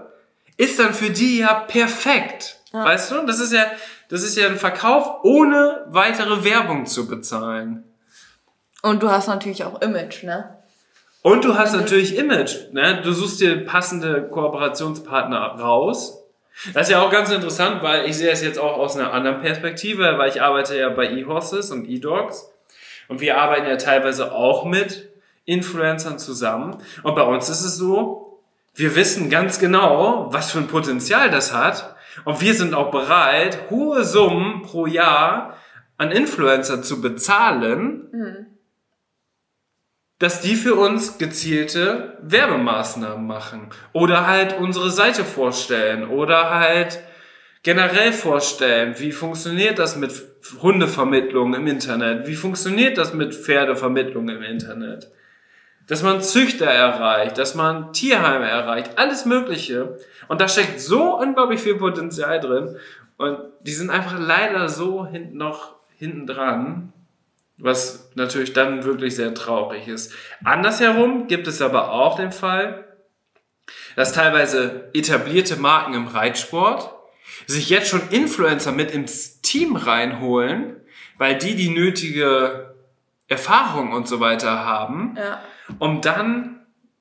ist dann für die ja perfekt. Ja. Weißt du? Das ist ja, das ist ja ein Verkauf, ohne weitere Werbung zu bezahlen. Und du hast natürlich auch Image, ne? Und du hast natürlich Image. Ne? Du suchst dir passende Kooperationspartner raus. Das ist ja auch ganz interessant, weil ich sehe es jetzt auch aus einer anderen Perspektive, weil ich arbeite ja bei eHorses und eDogs. Und wir arbeiten ja teilweise auch mit Influencern zusammen. Und bei uns ist es so, wir wissen ganz genau, was für ein Potenzial das hat. Und wir sind auch bereit, hohe Summen pro Jahr an Influencer zu bezahlen, dass die für uns gezielte Werbemaßnahmen machen oder halt unsere Seite vorstellen oder halt generell vorstellen, wie funktioniert das mit Hundevermittlung im Internet, wie funktioniert das mit Pferdevermittlung im Internet, dass man Züchter erreicht, dass man Tierheime erreicht, alles Mögliche. Und da steckt so unglaublich viel Potenzial drin und die sind einfach leider so hinten noch hinten dran, was natürlich dann wirklich sehr traurig ist. Andersherum gibt es aber auch den Fall, dass teilweise etablierte Marken im Reitsport sich jetzt schon Influencer mit ins Team reinholen, weil die die nötige Erfahrung und so weiter haben, Ja. um dann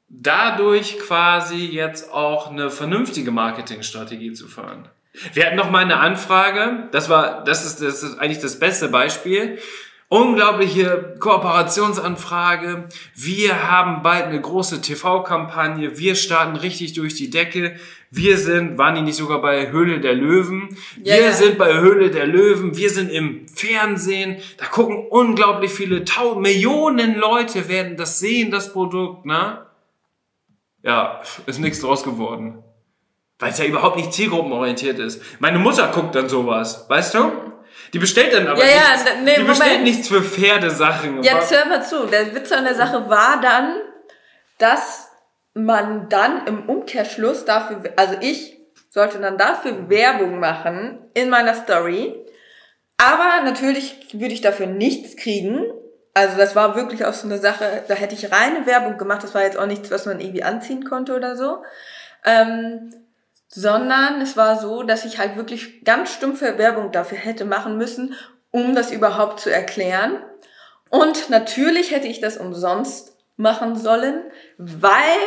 dadurch quasi jetzt auch eine vernünftige Marketingstrategie zu fahren. Wir hatten noch mal eine Anfrage, das war, das ist, das ist eigentlich das beste Beispiel, unglaubliche Kooperationsanfrage. Wir haben bald eine große TV-Kampagne. Wir starten richtig durch die Decke. Wir sind, waren die nicht sogar bei Höhle der Löwen? Ja, wir sind bei Höhle der Löwen. Wir sind im Fernsehen. Da gucken unglaublich viele, Tau Millionen Leute werden das sehen, das Produkt, ne? Ja, ist nichts draus geworden. Weil es ja überhaupt nicht zielgruppenorientiert ist. Meine Mutter guckt dann sowas, weißt du? Die bestellt dann aber Ja, ja, nichts. nee, die bestellt Moment. nichts für Pferdesachen. Jetzt hör mal zu. Der Witz an der Sache war dann, dass man dann im Umkehrschluss dafür, also ich sollte dann dafür Werbung machen in meiner Story. Aber natürlich würde ich dafür nichts kriegen. Also das war wirklich auch so eine Sache, da hätte ich reine Werbung gemacht. Das war jetzt auch nichts, was man irgendwie anziehen konnte oder so. Ähm, sondern es war so, dass ich halt wirklich ganz stumpfe Werbung dafür hätte machen müssen, um das überhaupt zu erklären. Und natürlich hätte ich das umsonst machen sollen, weil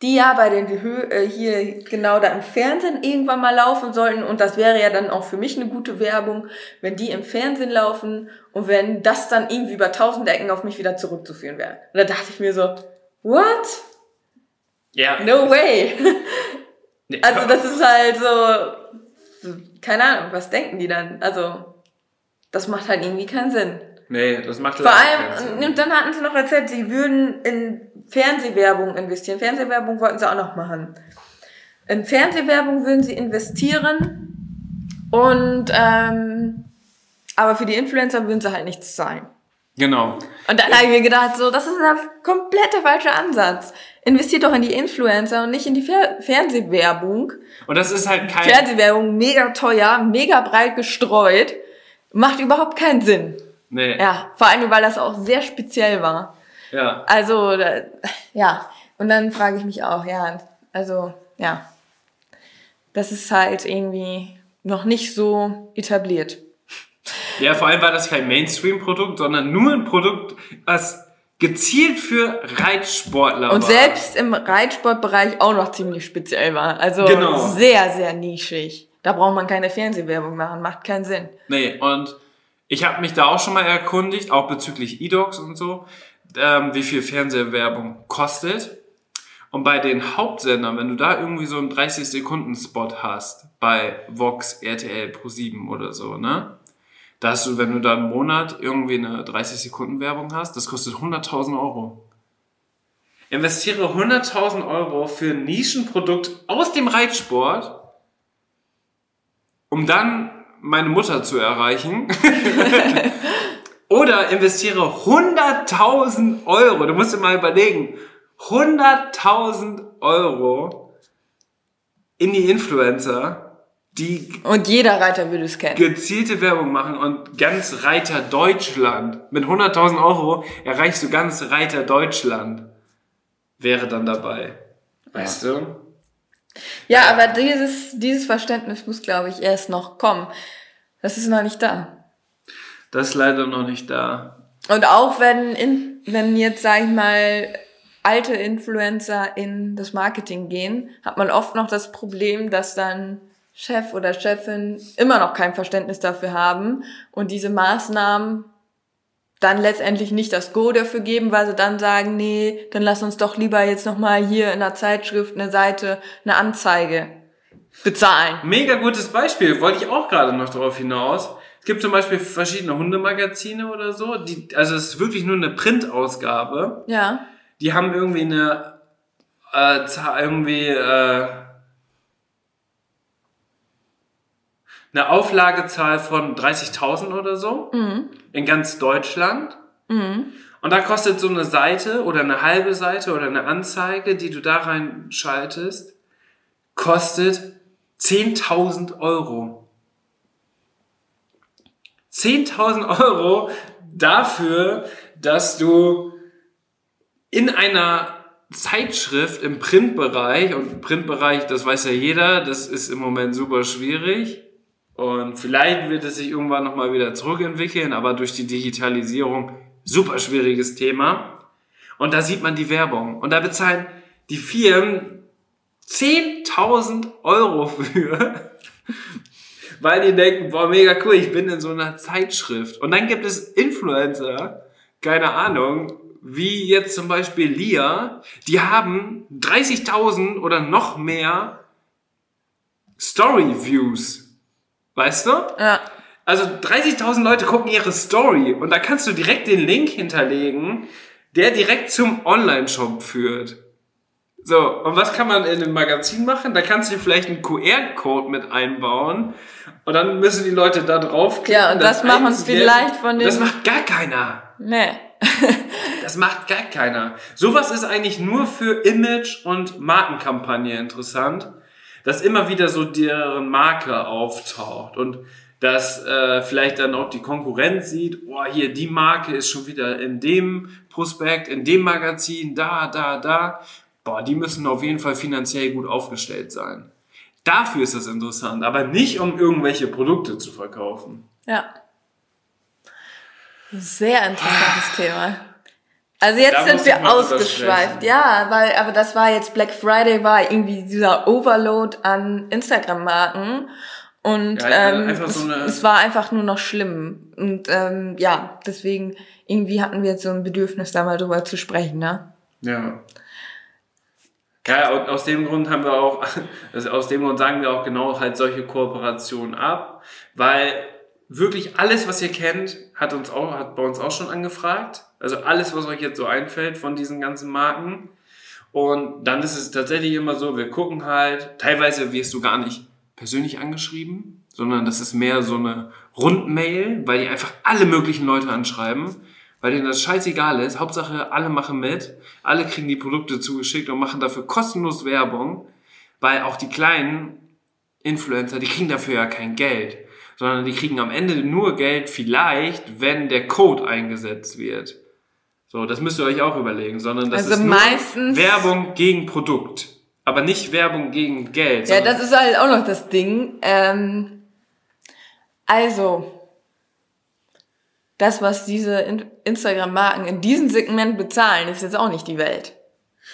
die ja bei den äh, hier genau da im Fernsehen irgendwann mal laufen sollten und das wäre ja dann auch für mich eine gute Werbung, wenn die im Fernsehen laufen und wenn das dann irgendwie über tausend Ecken auf mich wieder zurückzuführen wäre. Und da dachte ich mir so, what? Ja. No way. Nee, Also das ist halt so, keine Ahnung, was denken die dann? Also das macht halt irgendwie keinen Sinn. Nee, das macht Vor leider keinen allem, Sinn. und dann hatten sie noch erzählt, sie würden in Fernsehwerbung investieren. Fernsehwerbung wollten sie auch noch machen. In Fernsehwerbung würden sie investieren und ähm, aber für die Influencer würden sie halt nichts zahlen. Genau. Und dann habe ich mir gedacht, so, das ist der komplette falsche Ansatz. Investiert doch in die Influencer und nicht in die Fer Fernsehwerbung. Und das ist halt kein... Fernsehwerbung mega teuer, mega breit gestreut. Macht überhaupt keinen Sinn. Nee. Ja, vor allem, weil das auch sehr speziell war. ja. Also, ja. Und dann frage ich mich auch, ja, also, ja. Das ist halt irgendwie noch nicht so etabliert. Ja, vor allem war das kein Mainstream-Produkt, sondern nur ein Produkt, was gezielt für Reitsportler Und war. selbst im Reitsportbereich auch noch ziemlich speziell war. Also Genau. sehr, sehr nischig. Da braucht man keine Fernsehwerbung machen, macht keinen Sinn. Nee, und ich habe mich da auch schon mal erkundigt, auch bezüglich E-Docs und so, ähm, wie viel Fernsehwerbung kostet. Und bei den Hauptsendern, wenn du da irgendwie so einen 30-Sekunden-Spot hast, bei Vox, RTL, Pro7 oder so, ne? Da hast du, wenn du da einen Monat irgendwie eine 30-Sekunden-Werbung hast, das kostet 100.000 Euro. Investiere 100.000 Euro für ein Nischenprodukt aus dem Reitsport, um dann meine Mutter zu erreichen. Oder investiere 100.000 Euro. Du musst dir mal überlegen. 100.000 Euro in die Influencer, die Und jeder Reiter würde es kennen. gezielte Werbung machen und ganz Reiter Deutschland. Mit 100.000 Euro erreichst du ganz Reiter Deutschland. Wäre dann dabei. Weißt du? Ja, aber dieses, dieses Verständnis muss, glaube ich, erst noch kommen. Das ist noch nicht da. Das ist leider noch nicht da. Und auch wenn, in, wenn jetzt, sag ich mal, alte Influencer in das Marketing gehen, hat man oft noch das Problem, dass dann Chef oder Chefin immer noch kein Verständnis dafür haben und diese Maßnahmen dann letztendlich nicht das Go dafür geben, weil sie dann sagen, nee, dann lass uns doch lieber jetzt nochmal hier in der Zeitschrift eine Seite, eine Anzeige bezahlen. Mega gutes Beispiel, wollte ich auch gerade noch darauf hinaus. Es gibt zum Beispiel verschiedene Hundemagazine oder so, die, also es ist wirklich nur eine Printausgabe. Ja. Die haben irgendwie eine, äh, Zahl- irgendwie, äh, eine Auflagezahl von 30.000 oder so in ganz Deutschland. Und da kostet so eine Seite oder eine halbe Seite oder eine Anzeige, die du da reinschaltest, kostet 10.000 Euro. 10.000 Euro dafür, dass du in einer Zeitschrift im Printbereich, und Printbereich, das weiß ja jeder, das ist im Moment super schwierig. Und vielleicht wird es sich irgendwann nochmal wieder zurückentwickeln, aber durch die Digitalisierung super schwieriges Thema. Und da sieht man die Werbung. Und da bezahlen die Firmen 10.000 Euro für, weil die denken, boah, mega cool, ich bin in so einer Zeitschrift. Und dann gibt es Influencer, keine Ahnung, wie jetzt zum Beispiel Lia, die haben 30.000 oder noch mehr Story-Views. Weißt du? Ja. Also 30.000 Leute gucken ihre Story und da kannst du direkt den Link hinterlegen, der direkt zum Online-Shop führt. So, und was kann man in einem Magazin machen? Da kannst du vielleicht einen QR-Code mit einbauen und dann müssen die Leute da draufklicken. Ja, und das machen einscannen. vielleicht von den- Das macht gar keiner. Nee. Das macht gar keiner. Sowas ist eigentlich nur für Image- und Markenkampagne interessant, dass immer wieder so deren Marke auftaucht und dass äh, vielleicht dann auch die Konkurrenz sieht, oh, hier, die Marke ist schon wieder in dem Prospekt, in dem Magazin, da, da, da. Boah, die müssen auf jeden Fall finanziell gut aufgestellt sein. Dafür ist das interessant, aber nicht um irgendwelche Produkte zu verkaufen. Ja. Sehr interessantes Thema. Also jetzt Da sind wir ausgeschweift. Ja, weil, aber das war jetzt Black Friday, war irgendwie dieser Overload an Instagram-Marken. Und Ja, ähm, es, so es war einfach nur noch schlimm. Und ähm, ja, deswegen irgendwie hatten wir jetzt so ein Bedürfnis, da mal drüber zu sprechen, ne? Ja. Ja, und aus dem Grund haben wir auch, also aus dem Grund sagen wir auch genau halt solche Kooperationen ab, weil wirklich alles, was ihr kennt, hat uns auch, hat bei uns auch schon angefragt. Also alles, was euch jetzt so einfällt von diesen ganzen Marken. Und dann ist es tatsächlich immer so, wir gucken halt, teilweise wirst du gar nicht persönlich angeschrieben, sondern das ist mehr so eine Rundmail, weil die einfach alle möglichen Leute anschreiben, weil denen das scheißegal ist. Hauptsache, alle machen mit, alle kriegen die Produkte zugeschickt und machen dafür kostenlos Werbung, weil auch die kleinen Influencer, die kriegen dafür ja kein Geld, sondern die kriegen am Ende nur Geld vielleicht, wenn der Code eingesetzt wird. So, das müsst ihr euch auch überlegen, sondern das Also ist meistens- Werbung gegen Produkt, aber nicht Werbung gegen Geld. Ja, das ist halt auch noch das Ding. Ähm, also, das, was diese In- Instagram-Marken in diesem Segment bezahlen, ist jetzt auch nicht die Welt.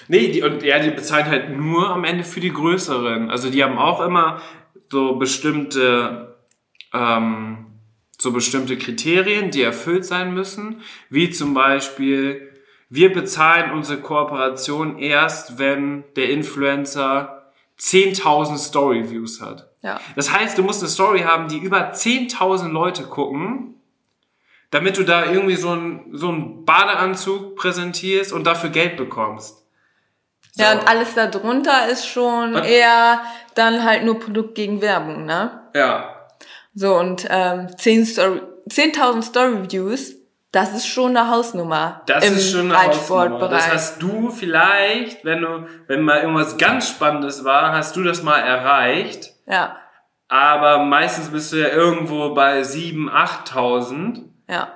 Nee, die, und ja, die bezahlen halt nur am Ende für die größeren. Also die haben auch immer so bestimmte, ähm, so bestimmte Kriterien, die erfüllt sein müssen, wie zum Beispiel, wir bezahlen unsere Kooperation erst, wenn der Influencer 10.000 Story-Views hat. Ja. Das heißt, du musst eine Story haben, die über 10.000 Leute gucken, damit du da irgendwie so einen so einen Badeanzug präsentierst und dafür Geld bekommst. So. Ja, und alles darunter ist schon Was? eher dann halt nur Produkt gegen Werbung, ne? Ja. So, und ähm, 10 Story, 10.000 Story-Views, das ist schon eine Hausnummer Das im ist schon eine Hausnummer. Das hast du vielleicht, wenn du, wenn mal irgendwas ganz Spannendes war, hast du das mal erreicht. ja, Aber meistens bist du ja irgendwo bei 7.000, 8.000. ja.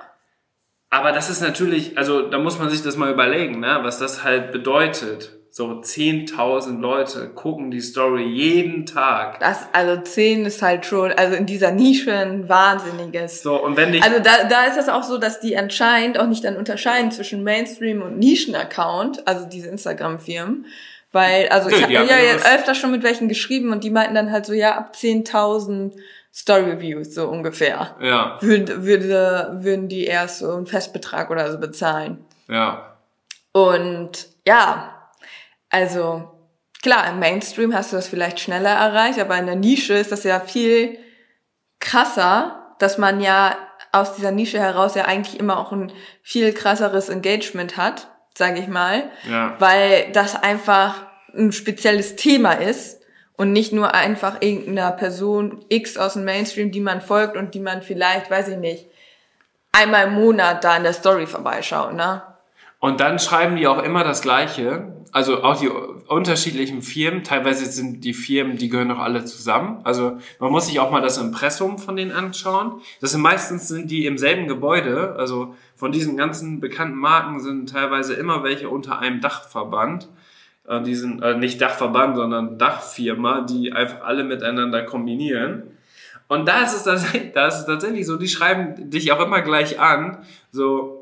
Aber das ist natürlich, also da muss man sich das mal überlegen, ne, was das halt bedeutet. So 10.000 Leute gucken die Story jeden Tag. Das, also 10 ist halt schon, also in dieser Nische ein wahnsinniges. So, und wenn dich, Also da, da ist es auch so, dass die anscheinend auch nicht dann unterscheiden zwischen Mainstream und Nischen-Account, also diese Instagram-Firmen. Weil, also Nö, ich habe ja jetzt öfter schon mit welchen geschrieben und die meinten dann halt so, ja, ab 10.000 Story-Views so ungefähr. ja, Würde, würde, würden die erst so einen Festbetrag oder so bezahlen. ja, Und ja, also klar, im Mainstream hast du das vielleicht schneller erreicht, aber in der Nische ist das ja viel krasser, dass man ja aus dieser Nische heraus ja eigentlich immer auch ein viel krasseres Engagement hat, sage ich mal, ja. weil das einfach ein spezielles Thema ist und nicht nur einfach irgendeiner Person X aus dem Mainstream, die man folgt und die man vielleicht, weiß ich nicht, einmal im Monat da in der Story vorbeischaut, ne? Und dann schreiben die auch immer das Gleiche. Also auch die unterschiedlichen Firmen. Teilweise sind die Firmen, die gehören doch alle zusammen. Also man muss sich auch mal das Impressum von denen anschauen. Das sind meistens sind die im selben Gebäude. Also von diesen ganzen bekannten Marken sind teilweise immer welche unter einem Dachverband. Äh, Die sind äh, nicht Dachverband, sondern Dachfirma, die einfach alle miteinander kombinieren. Und da ist es tatsächlich, da ist es tatsächlich so, die schreiben dich auch immer gleich an, so,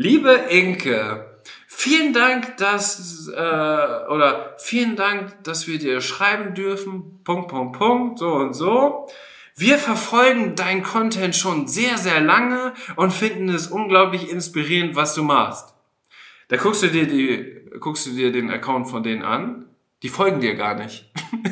Liebe Inke, vielen Dank, dass äh, oder vielen Dank, dass wir dir schreiben dürfen. Punkt, Punkt, Punkt, so und so. wir verfolgen dein Content schon sehr, sehr lange und finden es unglaublich inspirierend, was du machst. Da guckst du dir die, guckst du dir den Account von denen an. Die folgen dir gar nicht.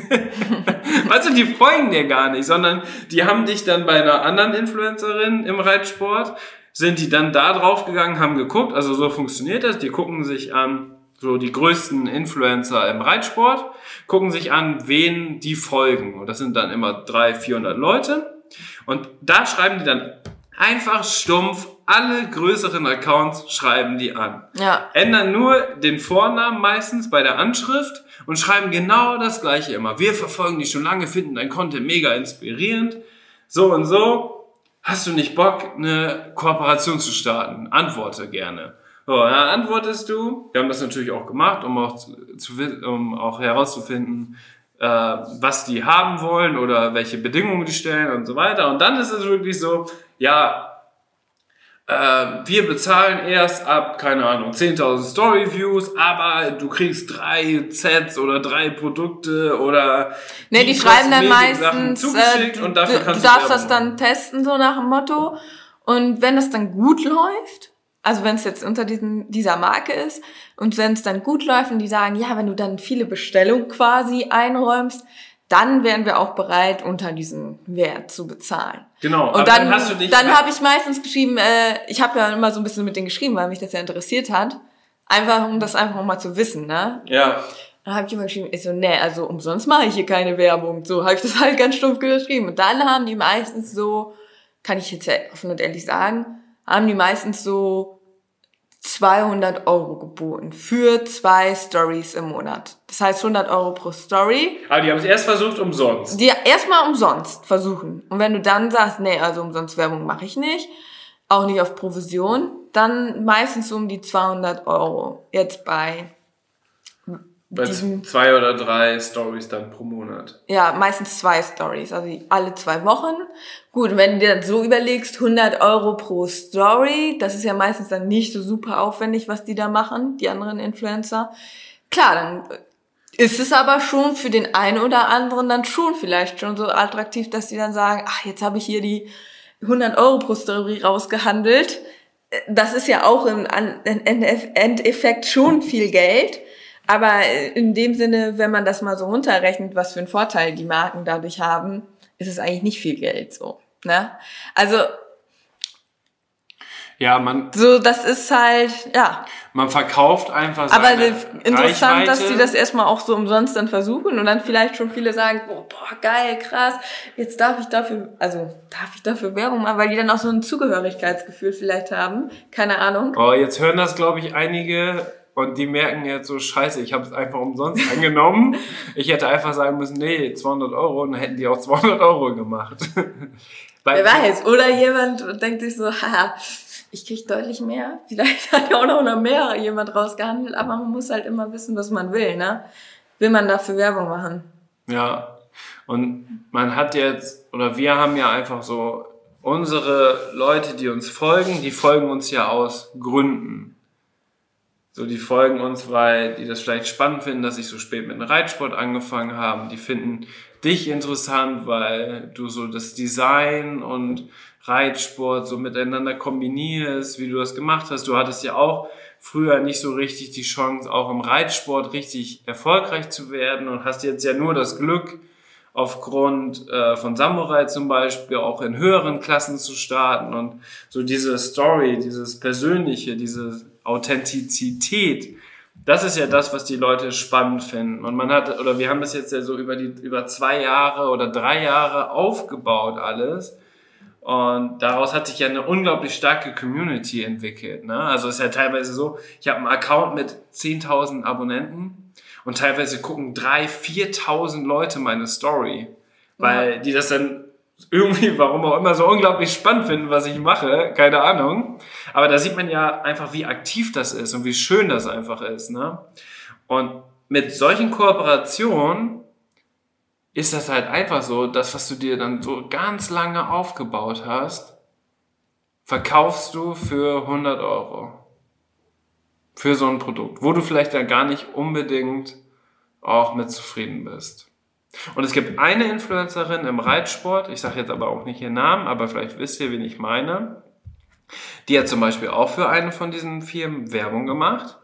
weißt du, die folgen dir gar nicht, sondern die haben dich dann bei einer anderen Influencerin im Reitsport, sind die dann da drauf gegangen, haben geguckt, also so funktioniert das, die gucken sich an, so die größten Influencer im Reitsport, gucken sich an, wen die folgen. Und das sind dann immer 300, 400 Leute. Und da schreiben die dann einfach stumpf alle größeren Accounts schreiben die an. Ja. Ändern nur den Vornamen meistens bei der Anschrift und schreiben genau das gleiche immer. Wir verfolgen dich schon lange, finden dein Content mega inspirierend. So und so. Hast du nicht Bock, eine Kooperation zu starten? Antworte gerne. So, dann antwortest du. Wir haben das natürlich auch gemacht, um auch, zu, um auch herauszufinden, äh, was die haben wollen oder welche Bedingungen die stellen und so weiter. Und dann ist es wirklich so, ja, wir bezahlen erst ab, keine Ahnung, 10.000 Story-Views, aber du kriegst drei Sets oder drei Produkte oder... Ne, die, die schreiben dann meistens, äh, und dafür du, kannst du darfst das dann testen, so nach dem Motto. Und wenn das dann gut läuft, also wenn es jetzt unter diesen, dieser Marke ist und wenn es dann gut läuft und die sagen, ja, wenn du dann viele Bestellungen quasi einräumst, dann wären wir auch bereit, unter diesen Wert zu bezahlen. Genau. Und dann, dann hast du dich. Dann habe ich meistens geschrieben, äh, ich habe ja immer so ein bisschen mit denen geschrieben, weil mich das ja interessiert hat. Einfach, um das einfach mal zu wissen, ne? Ja. Dann habe ich immer geschrieben, ich so, nee, also umsonst mache ich hier keine Werbung. So habe ich das halt ganz stumpf geschrieben. Und dann haben die meistens so, kann ich jetzt ja offen und ehrlich sagen, haben die meistens so 200 Euro geboten für zwei Stories im Monat. Das heißt 100 Euro pro Story. Aber die haben es erst versucht umsonst. Die erstmal umsonst versuchen. Und wenn du dann sagst, nee, also umsonst Werbung mache ich nicht, auch nicht auf Provision, dann meistens um die 200 Euro. Jetzt bei bei zwei oder drei Stories dann pro Monat. Ja, meistens zwei Stories, also alle zwei Wochen. Gut, wenn du dir das so überlegst, 100 Euro pro Story, das ist ja meistens dann nicht so super aufwendig, was die da machen, die anderen Influencer. Klar, dann ist es aber schon für den einen oder anderen dann schon vielleicht schon so attraktiv, dass die dann sagen, ach, jetzt habe ich hier die 100 Euro pro Story rausgehandelt. Das ist ja auch im Endeffekt schon viel Geld. Aber in dem Sinne, wenn man das mal so runterrechnet, was für einen Vorteil die Marken dadurch haben, ist es eigentlich nicht viel Geld so. Ne? Also ja, man. So, das ist halt, ja. Man verkauft einfach Aber interessant, Reichweite. dass die das erstmal auch so umsonst dann versuchen und dann vielleicht schon viele sagen, oh, boah, geil, krass, jetzt darf ich dafür, also darf ich dafür Werbung machen, weil die dann auch so ein Zugehörigkeitsgefühl vielleicht haben. Keine Ahnung. Oh, jetzt hören das, glaube ich, einige und die merken jetzt so, scheiße, ich habe es einfach umsonst angenommen. Ich hätte einfach sagen müssen, nee, 200 Euro und dann hätten die auch 200 Euro gemacht. Wer weiß, oder jemand denkt sich so, haha, ich krieg deutlich mehr. Vielleicht hat ja auch noch mehr jemand rausgehandelt, aber man muss halt immer wissen, was man will, ne? Will man dafür Werbung machen? Ja. Und man hat jetzt, oder wir haben ja einfach so unsere Leute, die uns folgen, die folgen uns ja aus Gründen. So, die folgen uns, weil die das vielleicht spannend finden, dass ich so spät mit dem Reitsport angefangen habe. Die finden dich interessant, weil du so das Design und Reitsport so miteinander kombinierst, wie du das gemacht hast. Du hattest ja auch früher nicht so richtig die Chance, auch im Reitsport richtig erfolgreich zu werden und hast jetzt ja nur das Glück, aufgrund äh, von Samurai zum Beispiel auch in höheren Klassen zu starten und so diese Story, dieses Persönliche, diese Authentizität, das ist ja das, was die Leute spannend finden. Und man hat, oder wir haben das jetzt ja so über die, über zwei Jahre oder drei Jahre aufgebaut alles. Und daraus hat sich ja eine unglaublich starke Community entwickelt. Ne? Also ist ja teilweise so, ich habe einen Account mit 10.000 Abonnenten und teilweise gucken drei, viertausend Leute meine Story, weil ja. die das dann irgendwie, warum auch immer, so unglaublich spannend finden, was ich mache, keine Ahnung. Aber da sieht man ja einfach, wie aktiv das ist und wie schön das einfach ist. Ne? Und mit solchen Kooperationen ist das halt einfach so, das, was du dir dann so ganz lange aufgebaut hast, verkaufst du für 100 Euro für so ein Produkt, wo du vielleicht ja gar nicht unbedingt auch mit zufrieden bist. Und es gibt eine Influencerin im Reitsport, ich sage jetzt aber auch nicht ihren Namen, aber vielleicht wisst ihr, wen ich meine. Die hat zum Beispiel auch für eine von diesen Firmen Werbung gemacht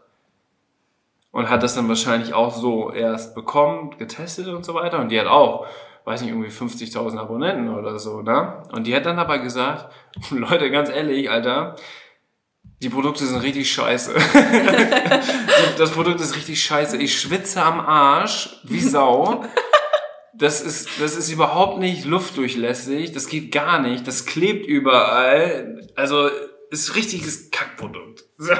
und hat das dann wahrscheinlich auch so erst bekommen, getestet und so weiter. Und die hat auch, weiß nicht, irgendwie 50.000 Abonnenten oder so, ne? Und die hat dann aber gesagt, Leute, ganz ehrlich, Alter, die Produkte sind richtig scheiße. das Produkt ist richtig scheiße. Ich schwitze am Arsch wie Sau. Das ist, das ist überhaupt nicht luftdurchlässig. Das geht gar nicht. Das klebt überall. Also, ist richtiges Kackprodukt. So.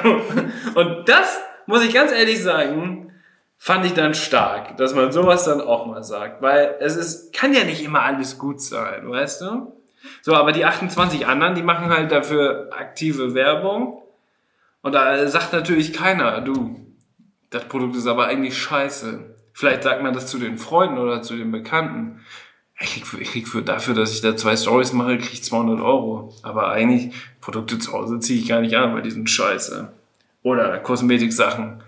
Und das, muss ich ganz ehrlich sagen, fand ich dann stark, dass man sowas dann auch mal sagt. Weil es ist, kann ja nicht immer alles gut sein, weißt du? So, aber die 28 anderen, die machen halt dafür aktive Werbung. Und da sagt natürlich keiner, du, das Produkt ist aber eigentlich scheiße. Vielleicht sagt man das zu den Freunden oder zu den Bekannten. Ich krieg, für, ich krieg für dafür, dass ich da zwei Stories mache, krieg ich 200 Euro. Aber eigentlich, Produkte zu Hause ziehe ich gar nicht an, weil die sind scheiße. Oder Kosmetik-Sachen.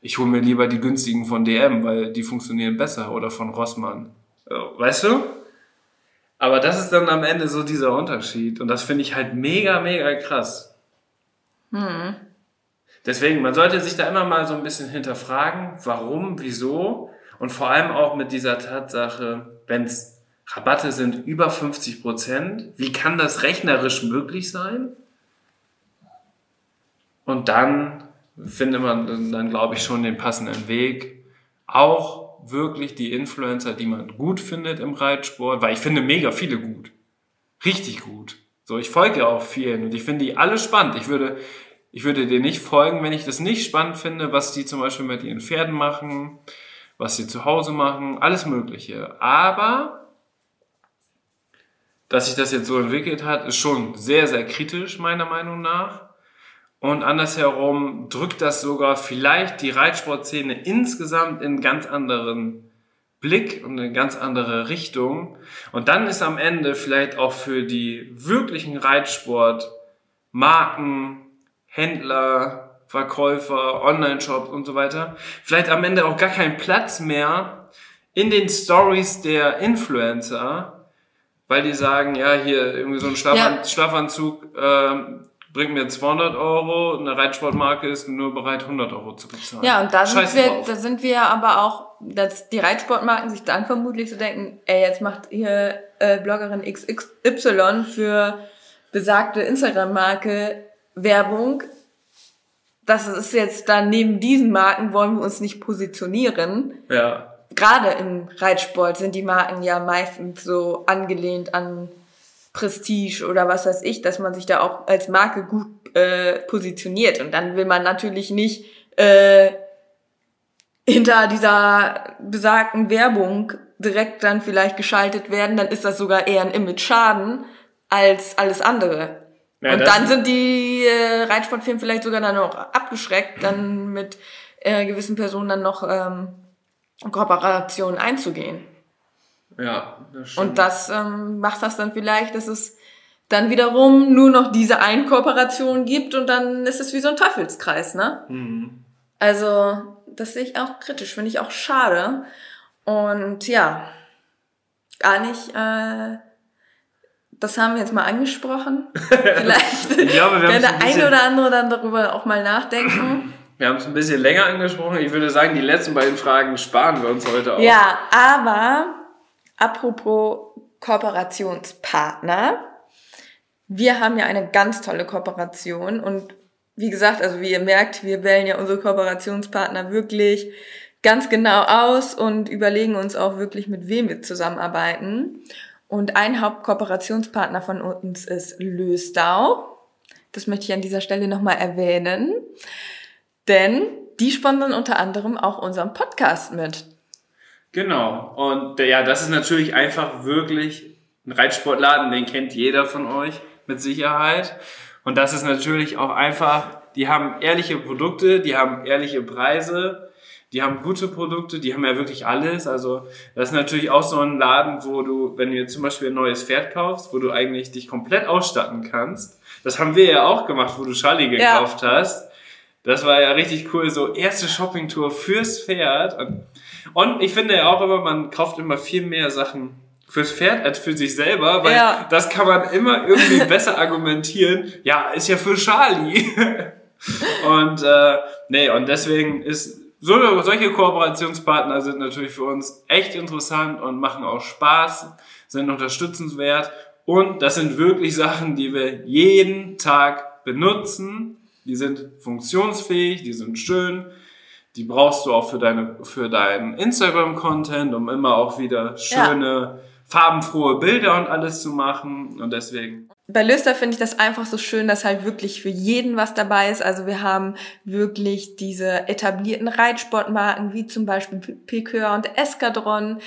Ich hole mir lieber die günstigen von DM, weil die funktionieren besser. Oder von Rossmann. Weißt du? Aber das ist dann am Ende so dieser Unterschied. Und das finde ich halt mega, mega krass. Hm. Deswegen, man sollte sich da immer mal so ein bisschen hinterfragen, warum, wieso und vor allem auch mit dieser Tatsache, wenn es Rabatte sind über 50 Prozent, wie kann das rechnerisch möglich sein? Und dann findet man dann, glaube ich, schon den passenden Weg. Auch wirklich die Influencer, die man gut findet im Reitsport, weil ich finde mega viele gut. Richtig gut. So, ich folge auch vielen und ich finde die alle spannend. Ich würde, ich würde dir nicht folgen, wenn ich das nicht spannend finde, was die zum Beispiel mit ihren Pferden machen, was sie zu Hause machen, alles Mögliche. Aber, dass sich das jetzt so entwickelt hat, ist schon sehr, sehr kritisch, meiner Meinung nach. Und andersherum drückt das sogar vielleicht die Reitsportszene insgesamt in ganz anderen Blick und in ganz andere Richtung. Und dann ist am Ende vielleicht auch für die wirklichen Reitsportmarken Händler, Verkäufer, Online-Shops und so weiter, vielleicht am Ende auch gar kein Platz mehr in den Stories der Influencer, weil die sagen, ja, hier irgendwie so ein Schlafanzug, ja. Schlafanzug äh, bringt mir 200 Euro, eine Reitsportmarke ist nur bereit, 100 Euro zu bezahlen. Ja, und da sind, wir, da sind wir aber auch, dass die Reitsportmarken sich dann vermutlich so denken, ey, jetzt macht hier äh, Bloggerin XXY für besagte Instagram-Marke Werbung. Das ist jetzt dann neben diesen Marken wollen wir uns nicht positionieren. Ja. Gerade im Reitsport sind die Marken ja meistens so angelehnt an Prestige oder was weiß ich, dass man sich da auch als Marke gut äh, positioniert. Und dann will man natürlich nicht äh, hinter dieser besagten Werbung direkt dann vielleicht geschaltet werden, dann ist das sogar eher ein Image-Schaden als alles andere. Ja, und dann sind die äh, Reitsportfirmen vielleicht sogar dann noch abgeschreckt, dann mit äh, gewissen Personen dann noch ähm, Kooperationen einzugehen. Ja, das stimmt. Und das ähm, macht das dann vielleicht, dass es dann wiederum nur noch diese eine Kooperation gibt und dann ist es wie so ein Teufelskreis, ne? Mhm. Also, das sehe ich auch kritisch, finde ich auch schade. Und ja, gar nicht äh, das haben wir jetzt mal angesprochen. Vielleicht ich glaube, wir kann der eine oder andere dann darüber auch mal nachdenken. Wir haben es ein bisschen länger angesprochen. Ich würde sagen, die letzten beiden Fragen sparen wir uns heute auch. Ja, aber apropos Kooperationspartner. Wir haben ja eine ganz tolle Kooperation und wie gesagt, also wie ihr merkt, wir wählen ja unsere Kooperationspartner wirklich ganz genau aus und überlegen uns auch wirklich, mit wem wir zusammenarbeiten. Und ein Hauptkooperationspartner von uns ist Lösdau. Das möchte ich an dieser Stelle nochmal erwähnen. Denn die sponsern unter anderem auch unseren Podcast mit. Genau. Und ja, das ist natürlich einfach wirklich ein Reitsportladen, den kennt jeder von euch mit Sicherheit. Und das ist natürlich auch einfach, die haben ehrliche Produkte, die haben ehrliche Preise die haben gute Produkte, die haben ja wirklich alles. Also das ist natürlich auch so ein Laden, wo du, wenn du zum Beispiel ein neues Pferd kaufst, wo du eigentlich dich komplett ausstatten kannst. Das haben wir ja auch gemacht, wo du Charlie gekauft ja. hast. Das war ja richtig cool, so erste Shoppingtour fürs Pferd. Und, und ich finde ja auch immer, man kauft immer viel mehr Sachen fürs Pferd als für sich selber, weil Ja. das kann man immer irgendwie besser argumentieren. Ja, ist ja für Charlie. und äh, nee, und deswegen ist so, solche Kooperationspartner sind natürlich für uns echt interessant und machen auch Spaß, sind unterstützenswert. Und das sind wirklich Sachen, die wir jeden Tag benutzen. Die sind funktionsfähig, die sind schön, die brauchst du auch für deine für deinen Instagram Content, um immer auch wieder schöne farbenfrohe Bilder und alles zu machen. Und deswegen Bei Löster finde ich das einfach so schön, dass halt wirklich für jeden was dabei ist. Also wir haben wirklich diese etablierten Reitsportmarken wie zum Beispiel Piqueur und Escadron.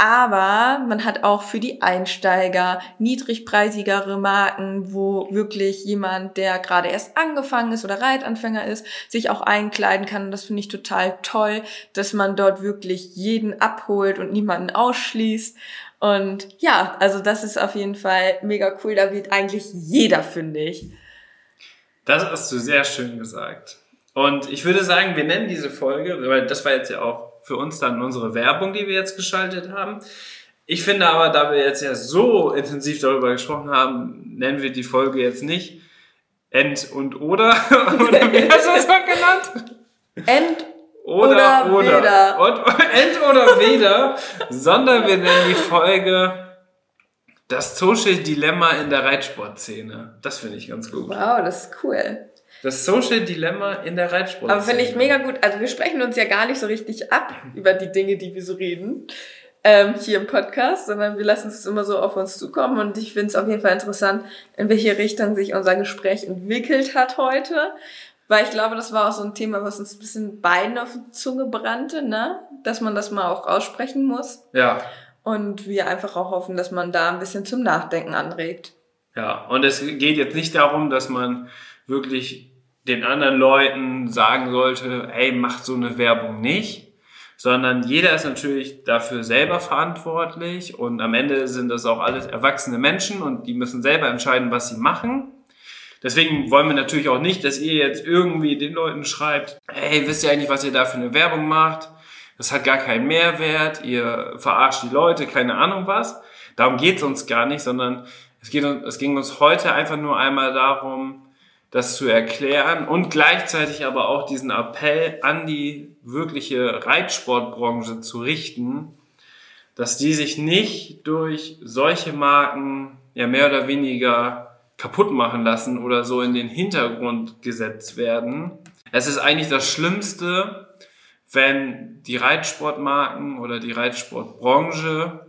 Aber man hat auch für die Einsteiger niedrigpreisigere Marken, wo wirklich jemand, der gerade erst angefangen ist oder Reitanfänger ist, sich auch einkleiden kann. Und das finde ich total toll, dass man dort wirklich jeden abholt und niemanden ausschließt. Und ja, also das ist auf jeden Fall mega cool. Da wird eigentlich jeder fündig. Das hast du sehr schön gesagt. Und ich würde sagen, wir nennen diese Folge, weil das war jetzt ja auch für uns dann unsere Werbung, die wir jetzt geschaltet haben. Ich finde aber, da wir jetzt ja so intensiv darüber gesprochen haben, nennen wir die Folge jetzt nicht End und oder. oder wie hast du das mal genannt? End Oder, Oder oder. weder. Und, End oder weder, sondern wir nennen die Folge das Social Dilemma in der Reitsportszene. Das finde ich ganz gut. Wow, das ist cool. Das Social Dilemma in der Reitsportszene. Aber finde ich mega gut. Also wir sprechen uns ja gar nicht so richtig ab über die Dinge, die wir so reden. Ähm, hier im Podcast, sondern wir lassen es immer so auf uns zukommen und ich finde es auf jeden Fall interessant, in welche Richtung sich unser Gespräch entwickelt hat heute. Weil ich glaube, das war auch so ein Thema, was uns ein bisschen beiden auf die Zunge brannte, ne? Dass man das mal auch aussprechen muss. Ja, Und wir einfach auch hoffen, dass man da ein bisschen zum Nachdenken anregt. ja. Und es geht jetzt nicht darum, dass man wirklich den anderen Leuten sagen sollte, ey, macht so eine Werbung nicht, sondern jeder ist natürlich dafür selber verantwortlich und am Ende sind das auch alles erwachsene Menschen und die müssen selber entscheiden, was sie machen. Deswegen wollen wir natürlich auch nicht, dass ihr jetzt irgendwie den Leuten schreibt, hey, wisst ihr eigentlich, was ihr da für eine Werbung macht? Das hat gar keinen Mehrwert, ihr verarscht die Leute, keine Ahnung was. Darum geht's uns gar nicht, sondern es, geht, es ging uns heute einfach nur einmal darum, das zu erklären und gleichzeitig aber auch diesen Appell an die wirkliche Reitsportbranche zu richten, dass die sich nicht durch solche Marken ja mehr oder weniger kaputt machen lassen oder so in den Hintergrund gesetzt werden. Es ist eigentlich das Schlimmste, wenn die Reitsportmarken oder die Reitsportbranche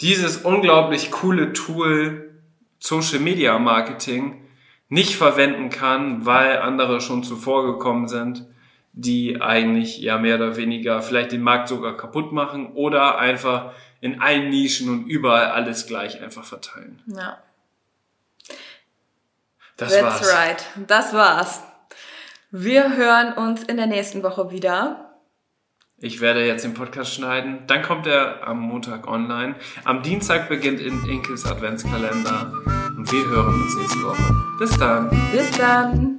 dieses unglaublich coole Tool Social Media Marketing nicht verwenden kann, weil andere schon zuvor gekommen sind, die eigentlich ja mehr oder weniger vielleicht den Markt sogar kaputt machen oder einfach in allen Nischen und überall alles gleich einfach verteilen. Ja. Das That's war's. right. Das war's. Wir hören uns in der nächsten Woche wieder. Ich werde jetzt den Podcast schneiden. Dann kommt er am Montag online. Am Dienstag beginnt in Inkes Adventskalender. Und wir hören uns nächste Woche. Bis dann. Bis dann.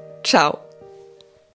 ciao.